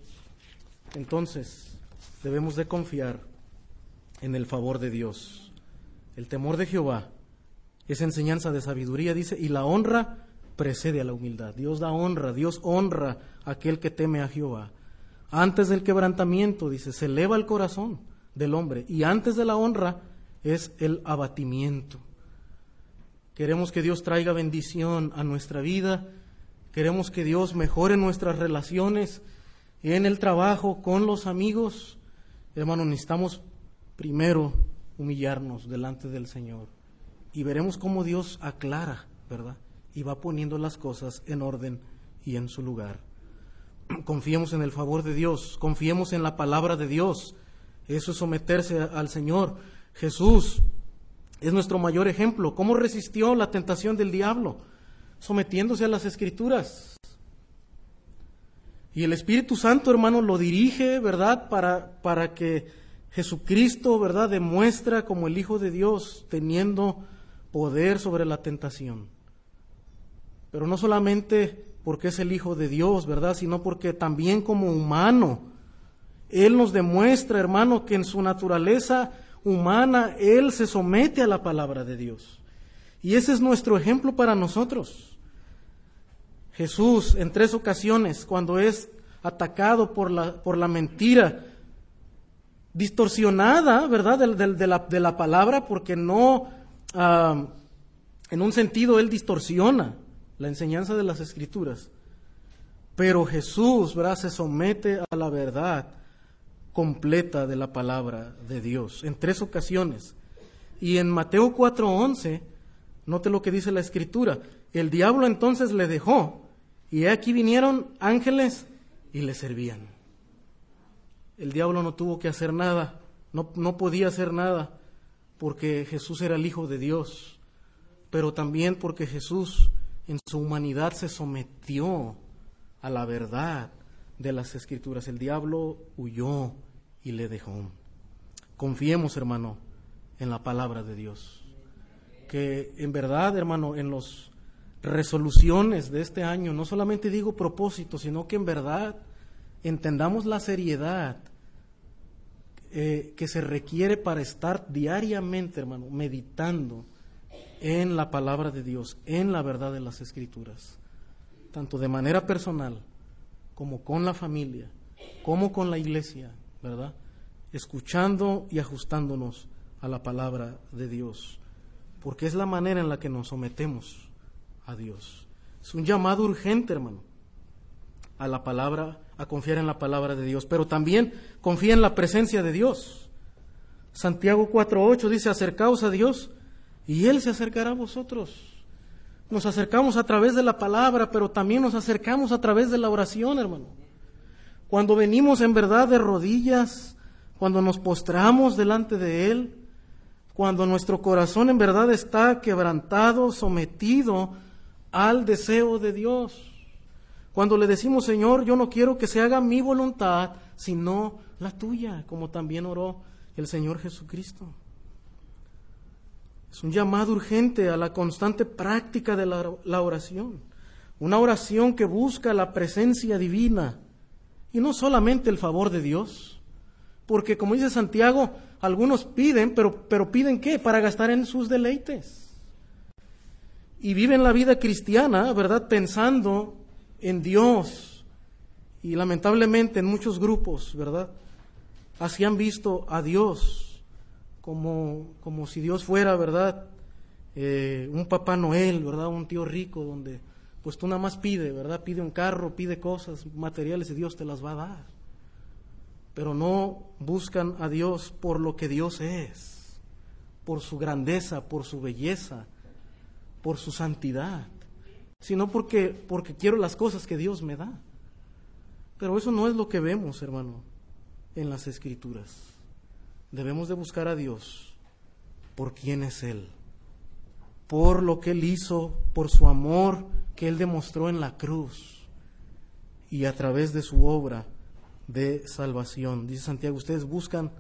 Entonces, debemos de confiar en el favor de Dios. El temor de Jehová es enseñanza de sabiduría, dice, y la honra precede a la humildad. Dios da honra, Dios honra a aquel que teme a Jehová. Antes del quebrantamiento, dice, se eleva el corazón del hombre, y antes de la honra es el abatimiento. Queremos que Dios traiga bendición a nuestra vida, queremos que Dios mejore nuestras relaciones en el trabajo, con los amigos. Hermano, necesitamos primero humillarnos delante del Señor y veremos cómo Dios aclara, ¿verdad? y va poniendo las cosas en orden y en su lugar. *clears throat* Confiemos en el favor de Dios, confiemos en la palabra de Dios. Eso es someterse al Señor. Jesús es nuestro mayor ejemplo. ¿Cómo resistió la tentación del diablo? Sometiéndose a las escrituras. Y el Espíritu Santo, hermano, lo dirige, ¿verdad? Para, para que Jesucristo, ¿verdad?, demuestra como el Hijo de Dios, teniendo poder sobre la tentación. Pero no solamente porque es el Hijo de Dios, ¿verdad?, sino porque también como humano, Él nos demuestra, hermano, que en su naturaleza humana, Él se somete a la palabra de Dios. Y ese es nuestro ejemplo para nosotros. Jesús en tres ocasiones, cuando es atacado por la, por la mentira distorsionada, ¿verdad?, de, la, de la, palabra, porque no, en un sentido, él distorsiona la enseñanza de las escrituras. Pero Jesús, ¿verdad?, se somete a la verdad completa de la palabra de Dios en tres ocasiones. Y en Mateo 4:11, note lo que dice la escritura, el diablo entonces le dejó y aquí vinieron ángeles y le servían. El diablo no tuvo que hacer nada, no, no podía hacer nada, porque Jesús era el Hijo de Dios, pero también porque Jesús en su humanidad se sometió a la verdad de las escrituras. El diablo huyó y le dejó. Confiemos, hermano, en la palabra de Dios. Que en verdad, hermano, en los resoluciones de este año, no solamente digo propósitos, sino que en verdad entendamos la seriedad eh, que se requiere para estar diariamente, hermano, meditando en la palabra de Dios, en la verdad de las escrituras, tanto de manera personal como con la familia, como con la iglesia, ¿verdad? Escuchando y ajustándonos a la palabra de Dios, porque es la manera en la que nos sometemos a Dios. Es un llamado urgente, hermano, a la palabra, a confiar en la palabra de Dios, pero también confía en la presencia de Dios. Santiago 4.8 dice, acercaos a Dios y Él se acercará a vosotros. Nos acercamos a través de la palabra, pero también nos acercamos a través de la oración, hermano. Cuando venimos en verdad de rodillas, cuando nos postramos delante de Él, cuando nuestro corazón en verdad está quebrantado, sometido al deseo de Dios. Cuando le decimos, Señor, yo no quiero que se haga mi voluntad, sino la tuya, como también oró el Señor Jesucristo. Es un llamado urgente a la constante práctica de la, oración. Una oración que busca la presencia divina y no solamente el favor de Dios. Porque como dice Santiago, algunos piden, pero, pero piden qué? Para gastar en sus deleites y viven la vida cristiana, ¿verdad? Pensando en Dios. Y lamentablemente en muchos grupos, ¿verdad? Así han visto a Dios como, como si Dios fuera, ¿verdad? Eh, un Papá Noel, ¿verdad? Un tío rico donde pues tú nada más pide, ¿verdad? Pide un carro, pide cosas materiales y Dios te las va a dar. Pero no buscan a Dios por lo que Dios es, por su grandeza, por su belleza, por su santidad, sino porque, porque quiero las cosas que Dios me da. Pero eso no es lo que vemos, hermano, en las escrituras. Debemos de buscar a Dios por quién es Él, por lo que Él hizo, por su amor que Él demostró en la cruz y a través de su obra de salvación. Dice Santiago, ustedes buscan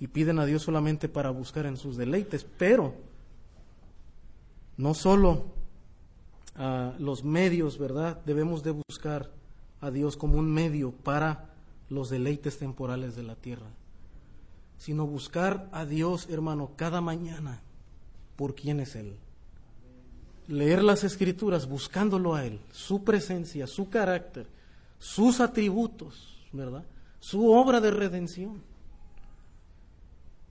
y piden a Dios solamente para buscar en sus deleites, pero no solo a los medios, ¿verdad? Debemos de buscar a Dios como un medio para los deleites temporales de la tierra, sino buscar a Dios, hermano, cada mañana por quién es Él. Leer las escrituras buscándolo a Él, su presencia, su carácter, sus atributos, ¿verdad? Su obra de redención.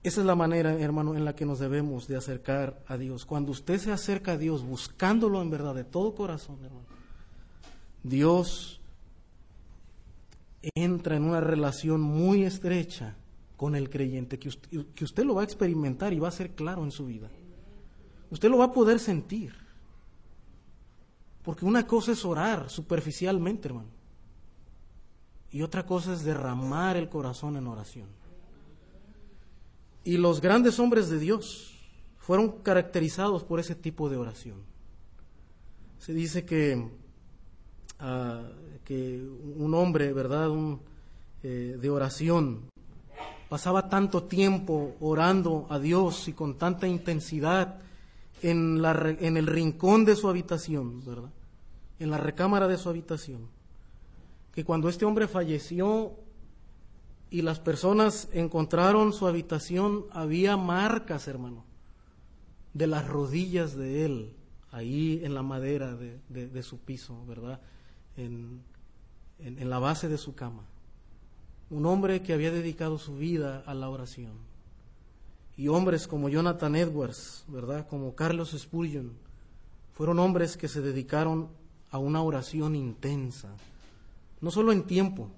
Esa es la manera, hermano, en la que nos debemos de acercar a Dios. Cuando usted se acerca a Dios buscándolo en verdad de todo corazón, hermano, Dios entra en una relación muy estrecha con el creyente, que usted, que usted lo va a experimentar y va a ser claro en su vida. Usted lo va a poder sentir. Porque una cosa es orar superficialmente, hermano. Y otra cosa es derramar el corazón en oración. Y los grandes hombres de Dios fueron caracterizados por ese tipo de oración. Se dice que, ah, que un hombre, ¿verdad?, un, eh, de oración, pasaba tanto tiempo orando a Dios y con tanta intensidad en, la, en el rincón de su habitación, ¿verdad? En la recámara de su habitación, que cuando este hombre falleció y las personas encontraron su habitación, había marcas, hermano, de las rodillas de él, ahí en la madera de, su piso, ¿verdad? en la base de su cama un hombre que había dedicado su vida a la oración. Y hombres como Jonathan Edwards, ¿verdad? Como Carlos Spurgeon, fueron hombres que se dedicaron a una oración intensa, no solo en tiempo,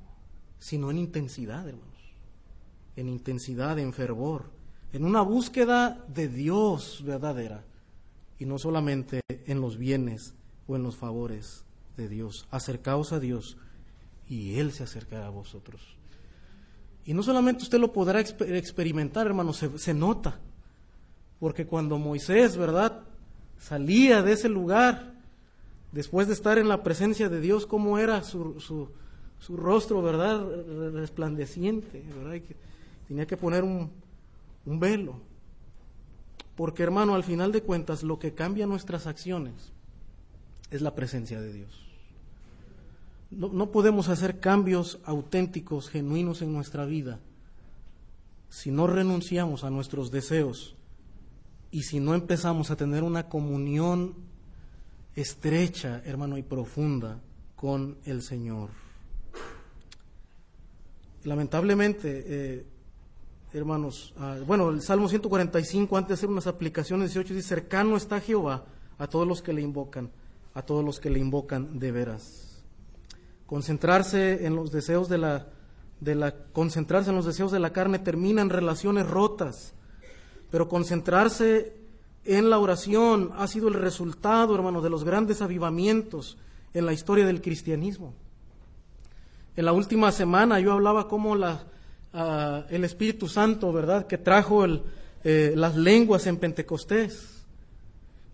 sino en intensidad, hermanos, en intensidad, en fervor, en una búsqueda de Dios verdadera, y no solamente en los bienes o en los favores de Dios. Acercaos a Dios y Él se acercará a vosotros. Y no solamente usted lo podrá experimentar, hermano, se, nota. Porque cuando Moisés, ¿verdad? Salía de ese lugar, después de estar en la presencia de Dios, ¿cómo era su, rostro, ¿verdad? Resplandeciente, ¿verdad? que tenía que poner un, un velo. Porque, hermano, al final de cuentas, lo que cambia nuestras acciones es la presencia de Dios. No, podemos hacer cambios auténticos, genuinos en nuestra vida si no renunciamos a nuestros deseos y si no empezamos a tener una comunión estrecha, hermano, y profunda con el Señor. Lamentablemente, eh, hermanos, ah, bueno, el Salmo 145, antes de hacer unas aplicaciones 18, dice, cercano está Jehová a todos los que le invocan, a todos los que le invocan de veras. Concentrarse en los deseos de la, de la, concentrarse en los deseos de la carne termina en relaciones rotas. Pero concentrarse en la oración ha sido el resultado, hermano, de los grandes avivamientos en la historia del cristianismo. En la última semana yo hablaba cómo ah, el Espíritu Santo, ¿verdad?, que trajo eh, las lenguas en Pentecostés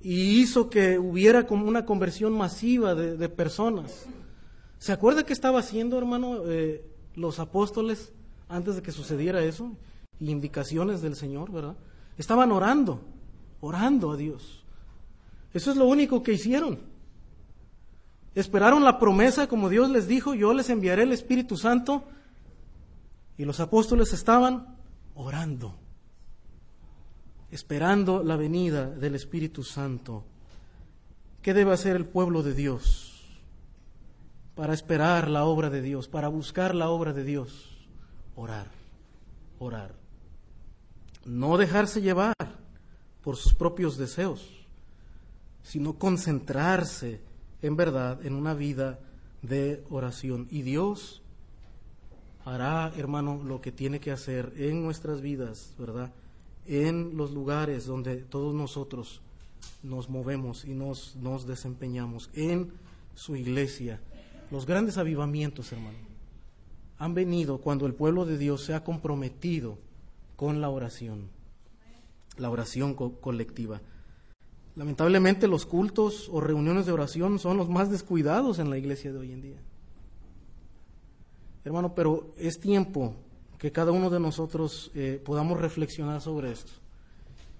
y hizo que hubiera como una conversión masiva de, personas. ¿Se acuerda qué estaba haciendo, hermano, eh, los apóstoles antes de que sucediera eso? Indicaciones del Señor, ¿verdad? Estaban orando, orando a Dios. Eso es lo único que hicieron. Esperaron la promesa, como Dios les dijo, yo les enviaré el Espíritu Santo. Y los apóstoles estaban orando, esperando la venida del Espíritu Santo. ¿Qué debe hacer el pueblo de Dios? para esperar la obra de Dios, para buscar la obra de Dios. Orar, orar. No dejarse llevar por sus propios deseos, sino concentrarse en verdad en una vida de oración. Y Dios hará, hermano, lo que tiene que hacer en nuestras vidas, ¿verdad? En los lugares donde todos nosotros nos movemos y nos, nos desempeñamos, en su iglesia los grandes avivamientos, hermano, han venido cuando el pueblo de Dios se ha comprometido con la oración, la oración colectiva. Lamentablemente los cultos o reuniones de oración son los más descuidados en la iglesia de hoy en día. Hermano, pero es tiempo que cada uno de nosotros eh, podamos reflexionar sobre esto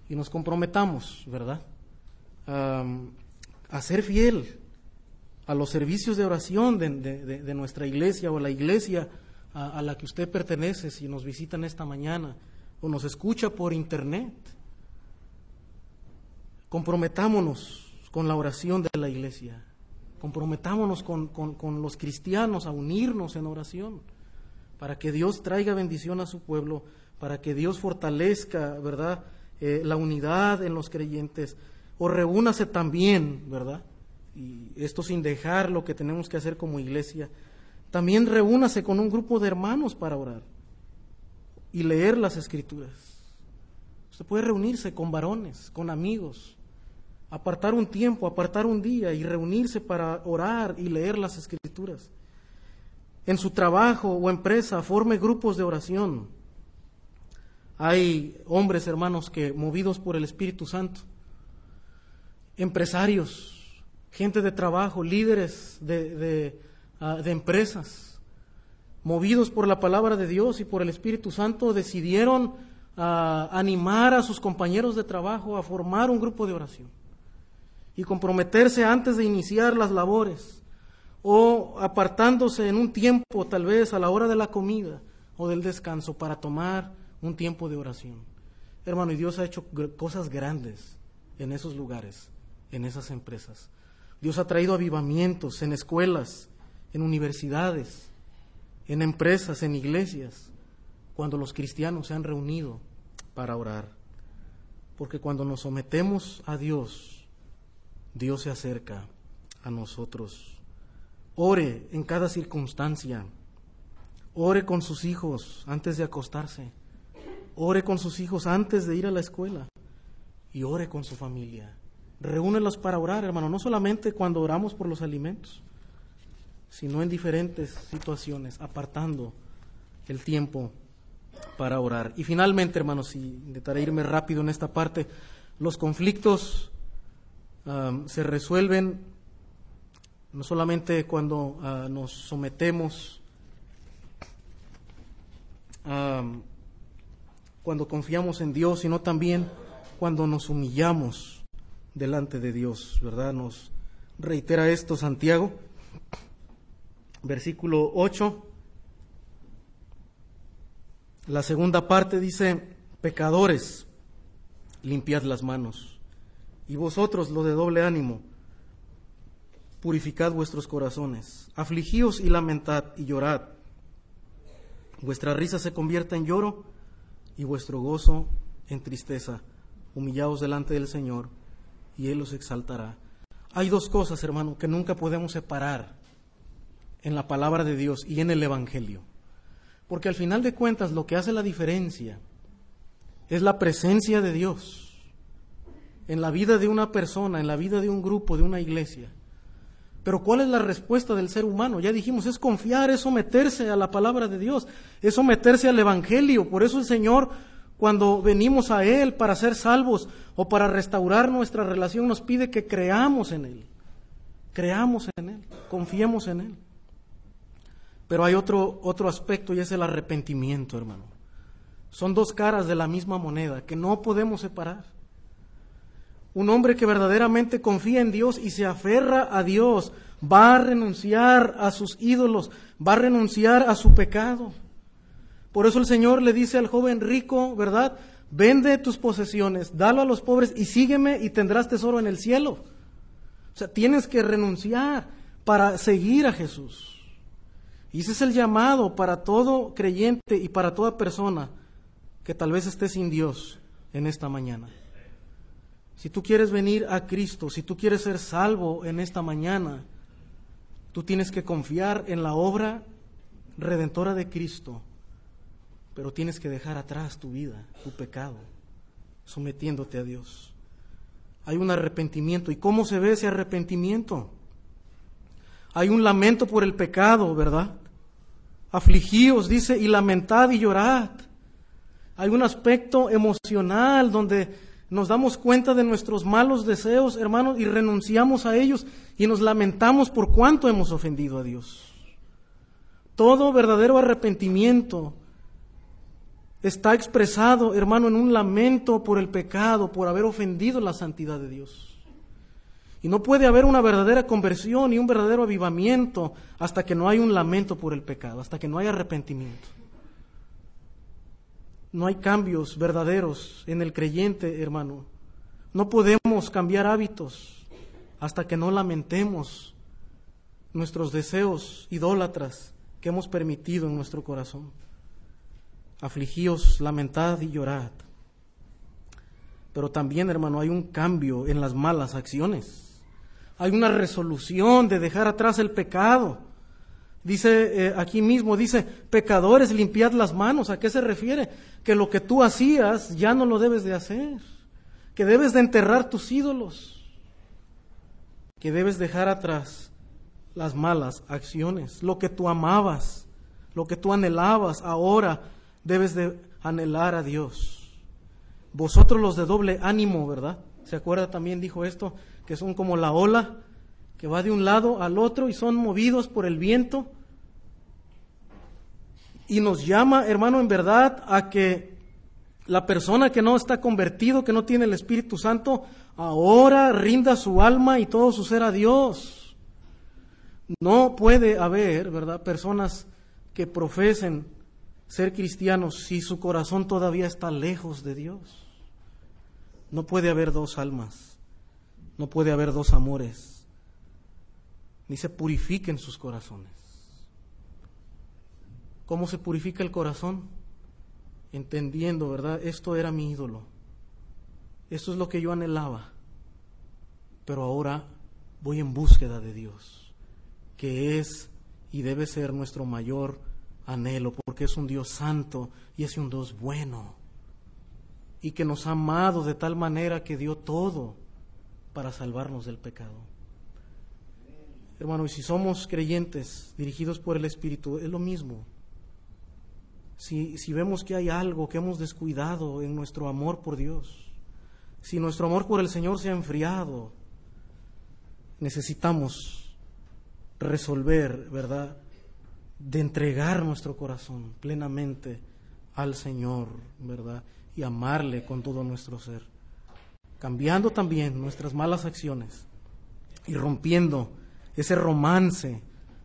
y nos comprometamos, ¿verdad? a ser fiel a los servicios de oración de, nuestra iglesia o la iglesia a, la que usted pertenece si nos visitan esta mañana o nos escucha por internet. Comprometámonos con la oración de la iglesia. Comprometámonos con, los cristianos a unirnos en oración para que Dios traiga bendición a su pueblo, para que Dios fortalezca, ¿verdad?, eh, la unidad en los creyentes, o reúnase también, ¿verdad?, y esto sin dejar lo que tenemos que hacer como iglesia, también reúnase con un grupo de hermanos para orar y leer las escrituras. Usted puede reunirse con varones, con amigos, apartar un tiempo, apartar un día y reunirse para orar y leer las escrituras. En su trabajo o empresa forme grupos de oración. Hay hombres, hermanos, que movidos por el Espíritu Santo, empresarios, gente de trabajo, líderes de, ah, empresas, movidos por la palabra de Dios y por el Espíritu Santo, decidieron ah, animar a sus compañeros de trabajo a formar un grupo de oración y comprometerse antes de iniciar las labores o apartándose en un tiempo tal vez a la hora de la comida o del descanso para tomar un tiempo de oración. Hermano, y Dios ha hecho cosas grandes en esos lugares, en esas empresas. Dios ha traído avivamientos en escuelas, en universidades, en empresas, en iglesias, cuando los cristianos se han reunido para orar. Porque cuando nos sometemos a Dios, Dios se acerca a nosotros. Ore en cada circunstancia. Ore con sus hijos antes de acostarse. Ore con sus hijos antes de ir a la escuela. Y ore con su familia. Reúnelos para orar, hermano, no solamente cuando oramos por los alimentos, sino en diferentes situaciones, apartando el tiempo para orar. Y finalmente, hermanos, si intentaré irme rápido en esta parte, los conflictos se resuelven no solamente cuando uh, nos sometemos, cuando confiamos en Dios, sino también cuando nos humillamos delante de Dios, ¿verdad? Nos reitera esto Santiago, versículo 8. La segunda parte dice, pecadores, limpiad las manos. Y vosotros, lo de doble ánimo, purificad vuestros corazones. Afligíos y lamentad y llorad. Vuestra risa se convierta en lloro y vuestro gozo en tristeza. Humillaos delante del Señor y Él los exaltará. Hay dos cosas, hermano, que nunca podemos separar en la palabra de Dios y en el Evangelio. Porque al final de cuentas lo que hace la diferencia es la presencia de Dios en la vida de una persona, en la vida de un grupo, de una iglesia. Pero ¿cuál es la respuesta del ser humano? Ya dijimos, es confiar, es someterse a la palabra de Dios, es someterse al Evangelio. Por eso el Señor cuando venimos a Él para ser salvos o para restaurar nuestra relación, nos pide que creamos en Él. Creamos en Él, confiemos en Él. Pero hay otro, otro aspecto y es el arrepentimiento, hermano. Son dos caras de la misma moneda que no podemos separar. Un hombre que verdaderamente confía en Dios y se aferra a Dios va a renunciar a sus ídolos, va a renunciar a su pecado. Por eso el Señor le dice al joven rico, ¿verdad? Vende tus posesiones, dalo a los pobres y sígueme y tendrás tesoro en el cielo. O sea, tienes que renunciar para seguir a Jesús. Y ese es el llamado para todo creyente y para toda persona que tal vez esté sin Dios en esta mañana. Si tú quieres venir a Cristo, si tú quieres ser salvo en esta mañana, tú tienes que confiar en la obra redentora de Cristo pero tienes que dejar atrás tu vida, tu pecado, sometiéndote a Dios. Hay un arrepentimiento. ¿Y cómo se ve ese arrepentimiento? Hay un lamento por el pecado, ¿verdad? Afligíos, dice, y lamentad y llorad. Hay un aspecto emocional donde nos damos cuenta de nuestros malos deseos, hermanos, y renunciamos a ellos y nos lamentamos por cuánto hemos ofendido a Dios. Todo verdadero arrepentimiento está expresado, hermano, en un lamento por el pecado, por haber ofendido la santidad de Dios. Y no puede haber una verdadera conversión y un verdadero avivamiento hasta que no hay un lamento por el pecado, hasta que no hay arrepentimiento. No hay cambios verdaderos en el creyente, hermano. No podemos cambiar hábitos hasta que no lamentemos nuestros deseos idólatras que hemos permitido en nuestro corazón afligíos, lamentad y llorad. Pero también, hermano, hay un cambio en las malas acciones. Hay una resolución de dejar atrás el pecado. Dice eh, aquí mismo, dice, pecadores, limpiad las manos. ¿A qué se refiere? Que lo que tú hacías ya no lo debes de hacer. Que debes de enterrar tus ídolos. que debes dejar atrás las malas acciones, lo que tú amabas, lo que tú anhelabas, ahora debes de anhelar a Dios. Vosotros los de doble ánimo, ¿verdad? ¿Se acuerda también dijo esto? Que son como la ola que va de un lado al otro y son movidos por el viento. Y nos llama, hermano, en verdad, a que la persona que no está convertido, que no tiene el Espíritu Santo, ahora rinda su alma y todo su ser a Dios. No puede haber, ¿verdad?, personas que profesen ser cristianos si su corazón todavía está lejos de Dios. No puede haber dos almas, no puede haber dos amores, ni se purifiquen sus corazones. ¿Cómo se purifica el corazón? Entendiendo, ¿verdad? Esto era mi ídolo. Esto es lo que yo anhelaba. Pero ahora voy en búsqueda de Dios, que es y debe ser nuestro mayor anhelo, porque es un Dios santo y es un Dios bueno, y que nos ha amado de tal manera que dio todo para salvarnos del pecado. Hermano, y si somos creyentes dirigidos por el Espíritu, es lo mismo. Si, vemos que hay algo que hemos descuidado en nuestro amor por Dios, si nuestro amor por el Señor se ha enfriado, necesitamos resolver, ¿verdad? De entregar nuestro corazón plenamente al Señor, ¿verdad? Y amarle con todo nuestro ser. Cambiando también nuestras malas acciones y rompiendo ese romance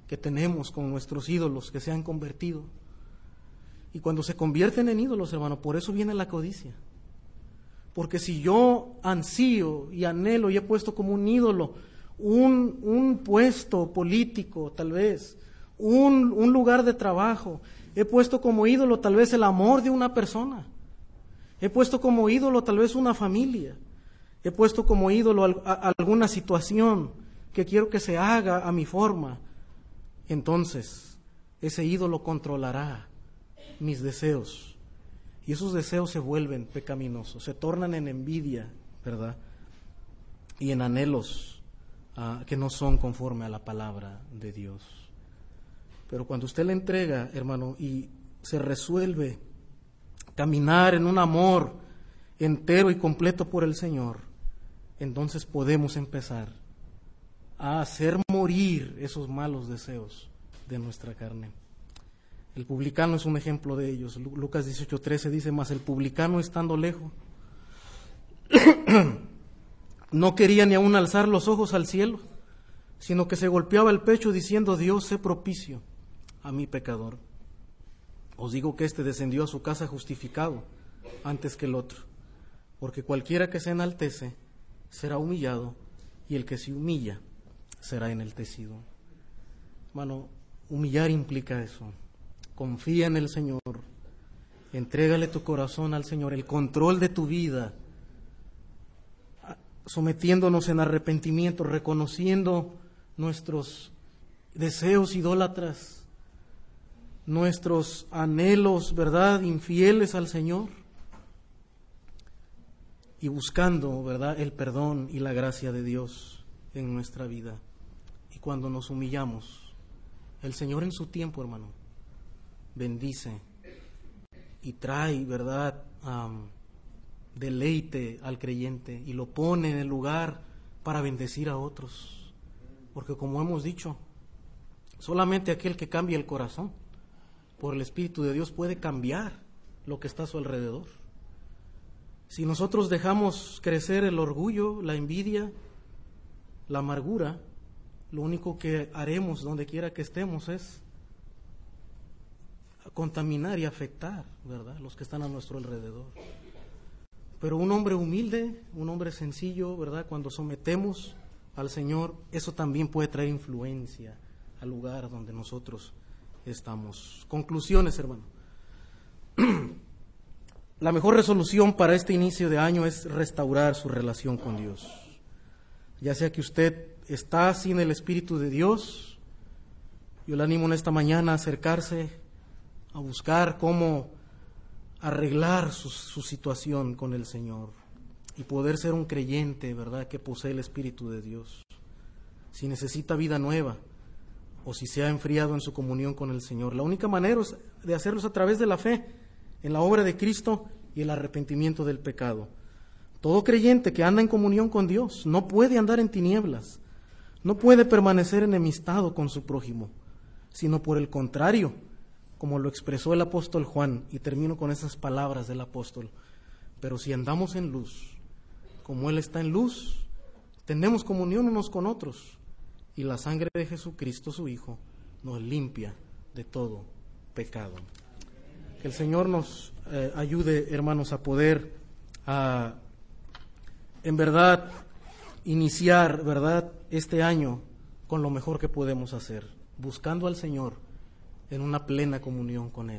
que tenemos con nuestros ídolos que se han convertido. Y cuando se convierten en ídolos, hermano, por eso viene la codicia. Porque si yo ansío y anhelo y he puesto como un ídolo un, puesto político, tal vez, un lugar de trabajo, he puesto como ídolo tal vez el amor de una persona, he puesto como ídolo tal vez una familia, he puesto como ídolo alguna situación que quiero que se haga a mi forma, entonces ese ídolo controlará mis deseos. Y esos deseos se vuelven pecaminosos, se tornan en envidia, ¿verdad? Y en anhelos Ah, que no son conforme a la palabra de Dios. Pero cuando usted le entrega, hermano, y se resuelve caminar en un amor entero y completo por el Señor, entonces podemos empezar a hacer morir esos malos deseos de nuestra carne. El publicano es un ejemplo de ellos. Lucas 18:13 dice, más el publicano estando lejos *clears throat* no quería ni aún alzar los ojos al cielo, sino que se golpeaba el pecho diciendo, Dios, sé propicio a mi pecador. Os digo que éste descendió a su casa justificado antes que el otro, porque cualquiera que se enaltece será humillado, y el que se humilla será enaltecido. Hermano, humillar implica eso. Confía en el Señor, entrégale tu corazón al Señor, el control de tu vida sometiéndonos en arrepentimiento, reconociendo nuestros deseos idólatras, nuestros anhelos, ¿verdad?, infieles al Señor y buscando, ¿verdad?, el perdón y la gracia de Dios en nuestra vida. Y cuando nos humillamos, el Señor en su tiempo, hermano, bendice y trae, ¿verdad?, deleite al creyente y lo pone en el lugar para bendecir a otros. Porque como hemos dicho, solamente aquel que cambia el corazón por el Espíritu de Dios puede cambiar lo que está a su alrededor. Si nosotros dejamos crecer el orgullo, la envidia, la amargura, lo único que haremos donde quiera que estemos es contaminar y afectar, ¿verdad?, los que están a nuestro alrededor. Pero un hombre humilde, un hombre sencillo, ¿verdad? Cuando sometemos al Señor, eso también puede traer influencia al lugar donde nosotros estamos. Conclusiones, hermano. *clears throat* La mejor resolución para este inicio de año es restaurar su relación con Dios. Ya sea que usted está sin el Espíritu de Dios, yo le animo en esta mañana a acercarse, a buscar cómo arreglar su, situación con el Señor y poder ser un creyente, ¿verdad?, que posee el Espíritu de Dios. si necesita vida nueva o si se ha enfriado en su comunión con el Señor. La única manera de hacerlo es a través de la fe en la obra de Cristo y el arrepentimiento del pecado. Todo creyente que anda en comunión con Dios no puede andar en tinieblas, no puede permanecer enemistado con su prójimo, sino por el contrario, como lo expresó el apóstol Juan, y termino con esas palabras del apóstol, pero si andamos en luz, como Él está en luz, tenemos comunión unos con otros, y la sangre de Jesucristo, su Hijo, nos limpia de todo pecado. Que el Señor nos eh, ayude, hermanos, a poder, a, en verdad, iniciar, ¿verdad?, este año con lo mejor que podemos hacer, buscando al Señor en una plena comunión con Él.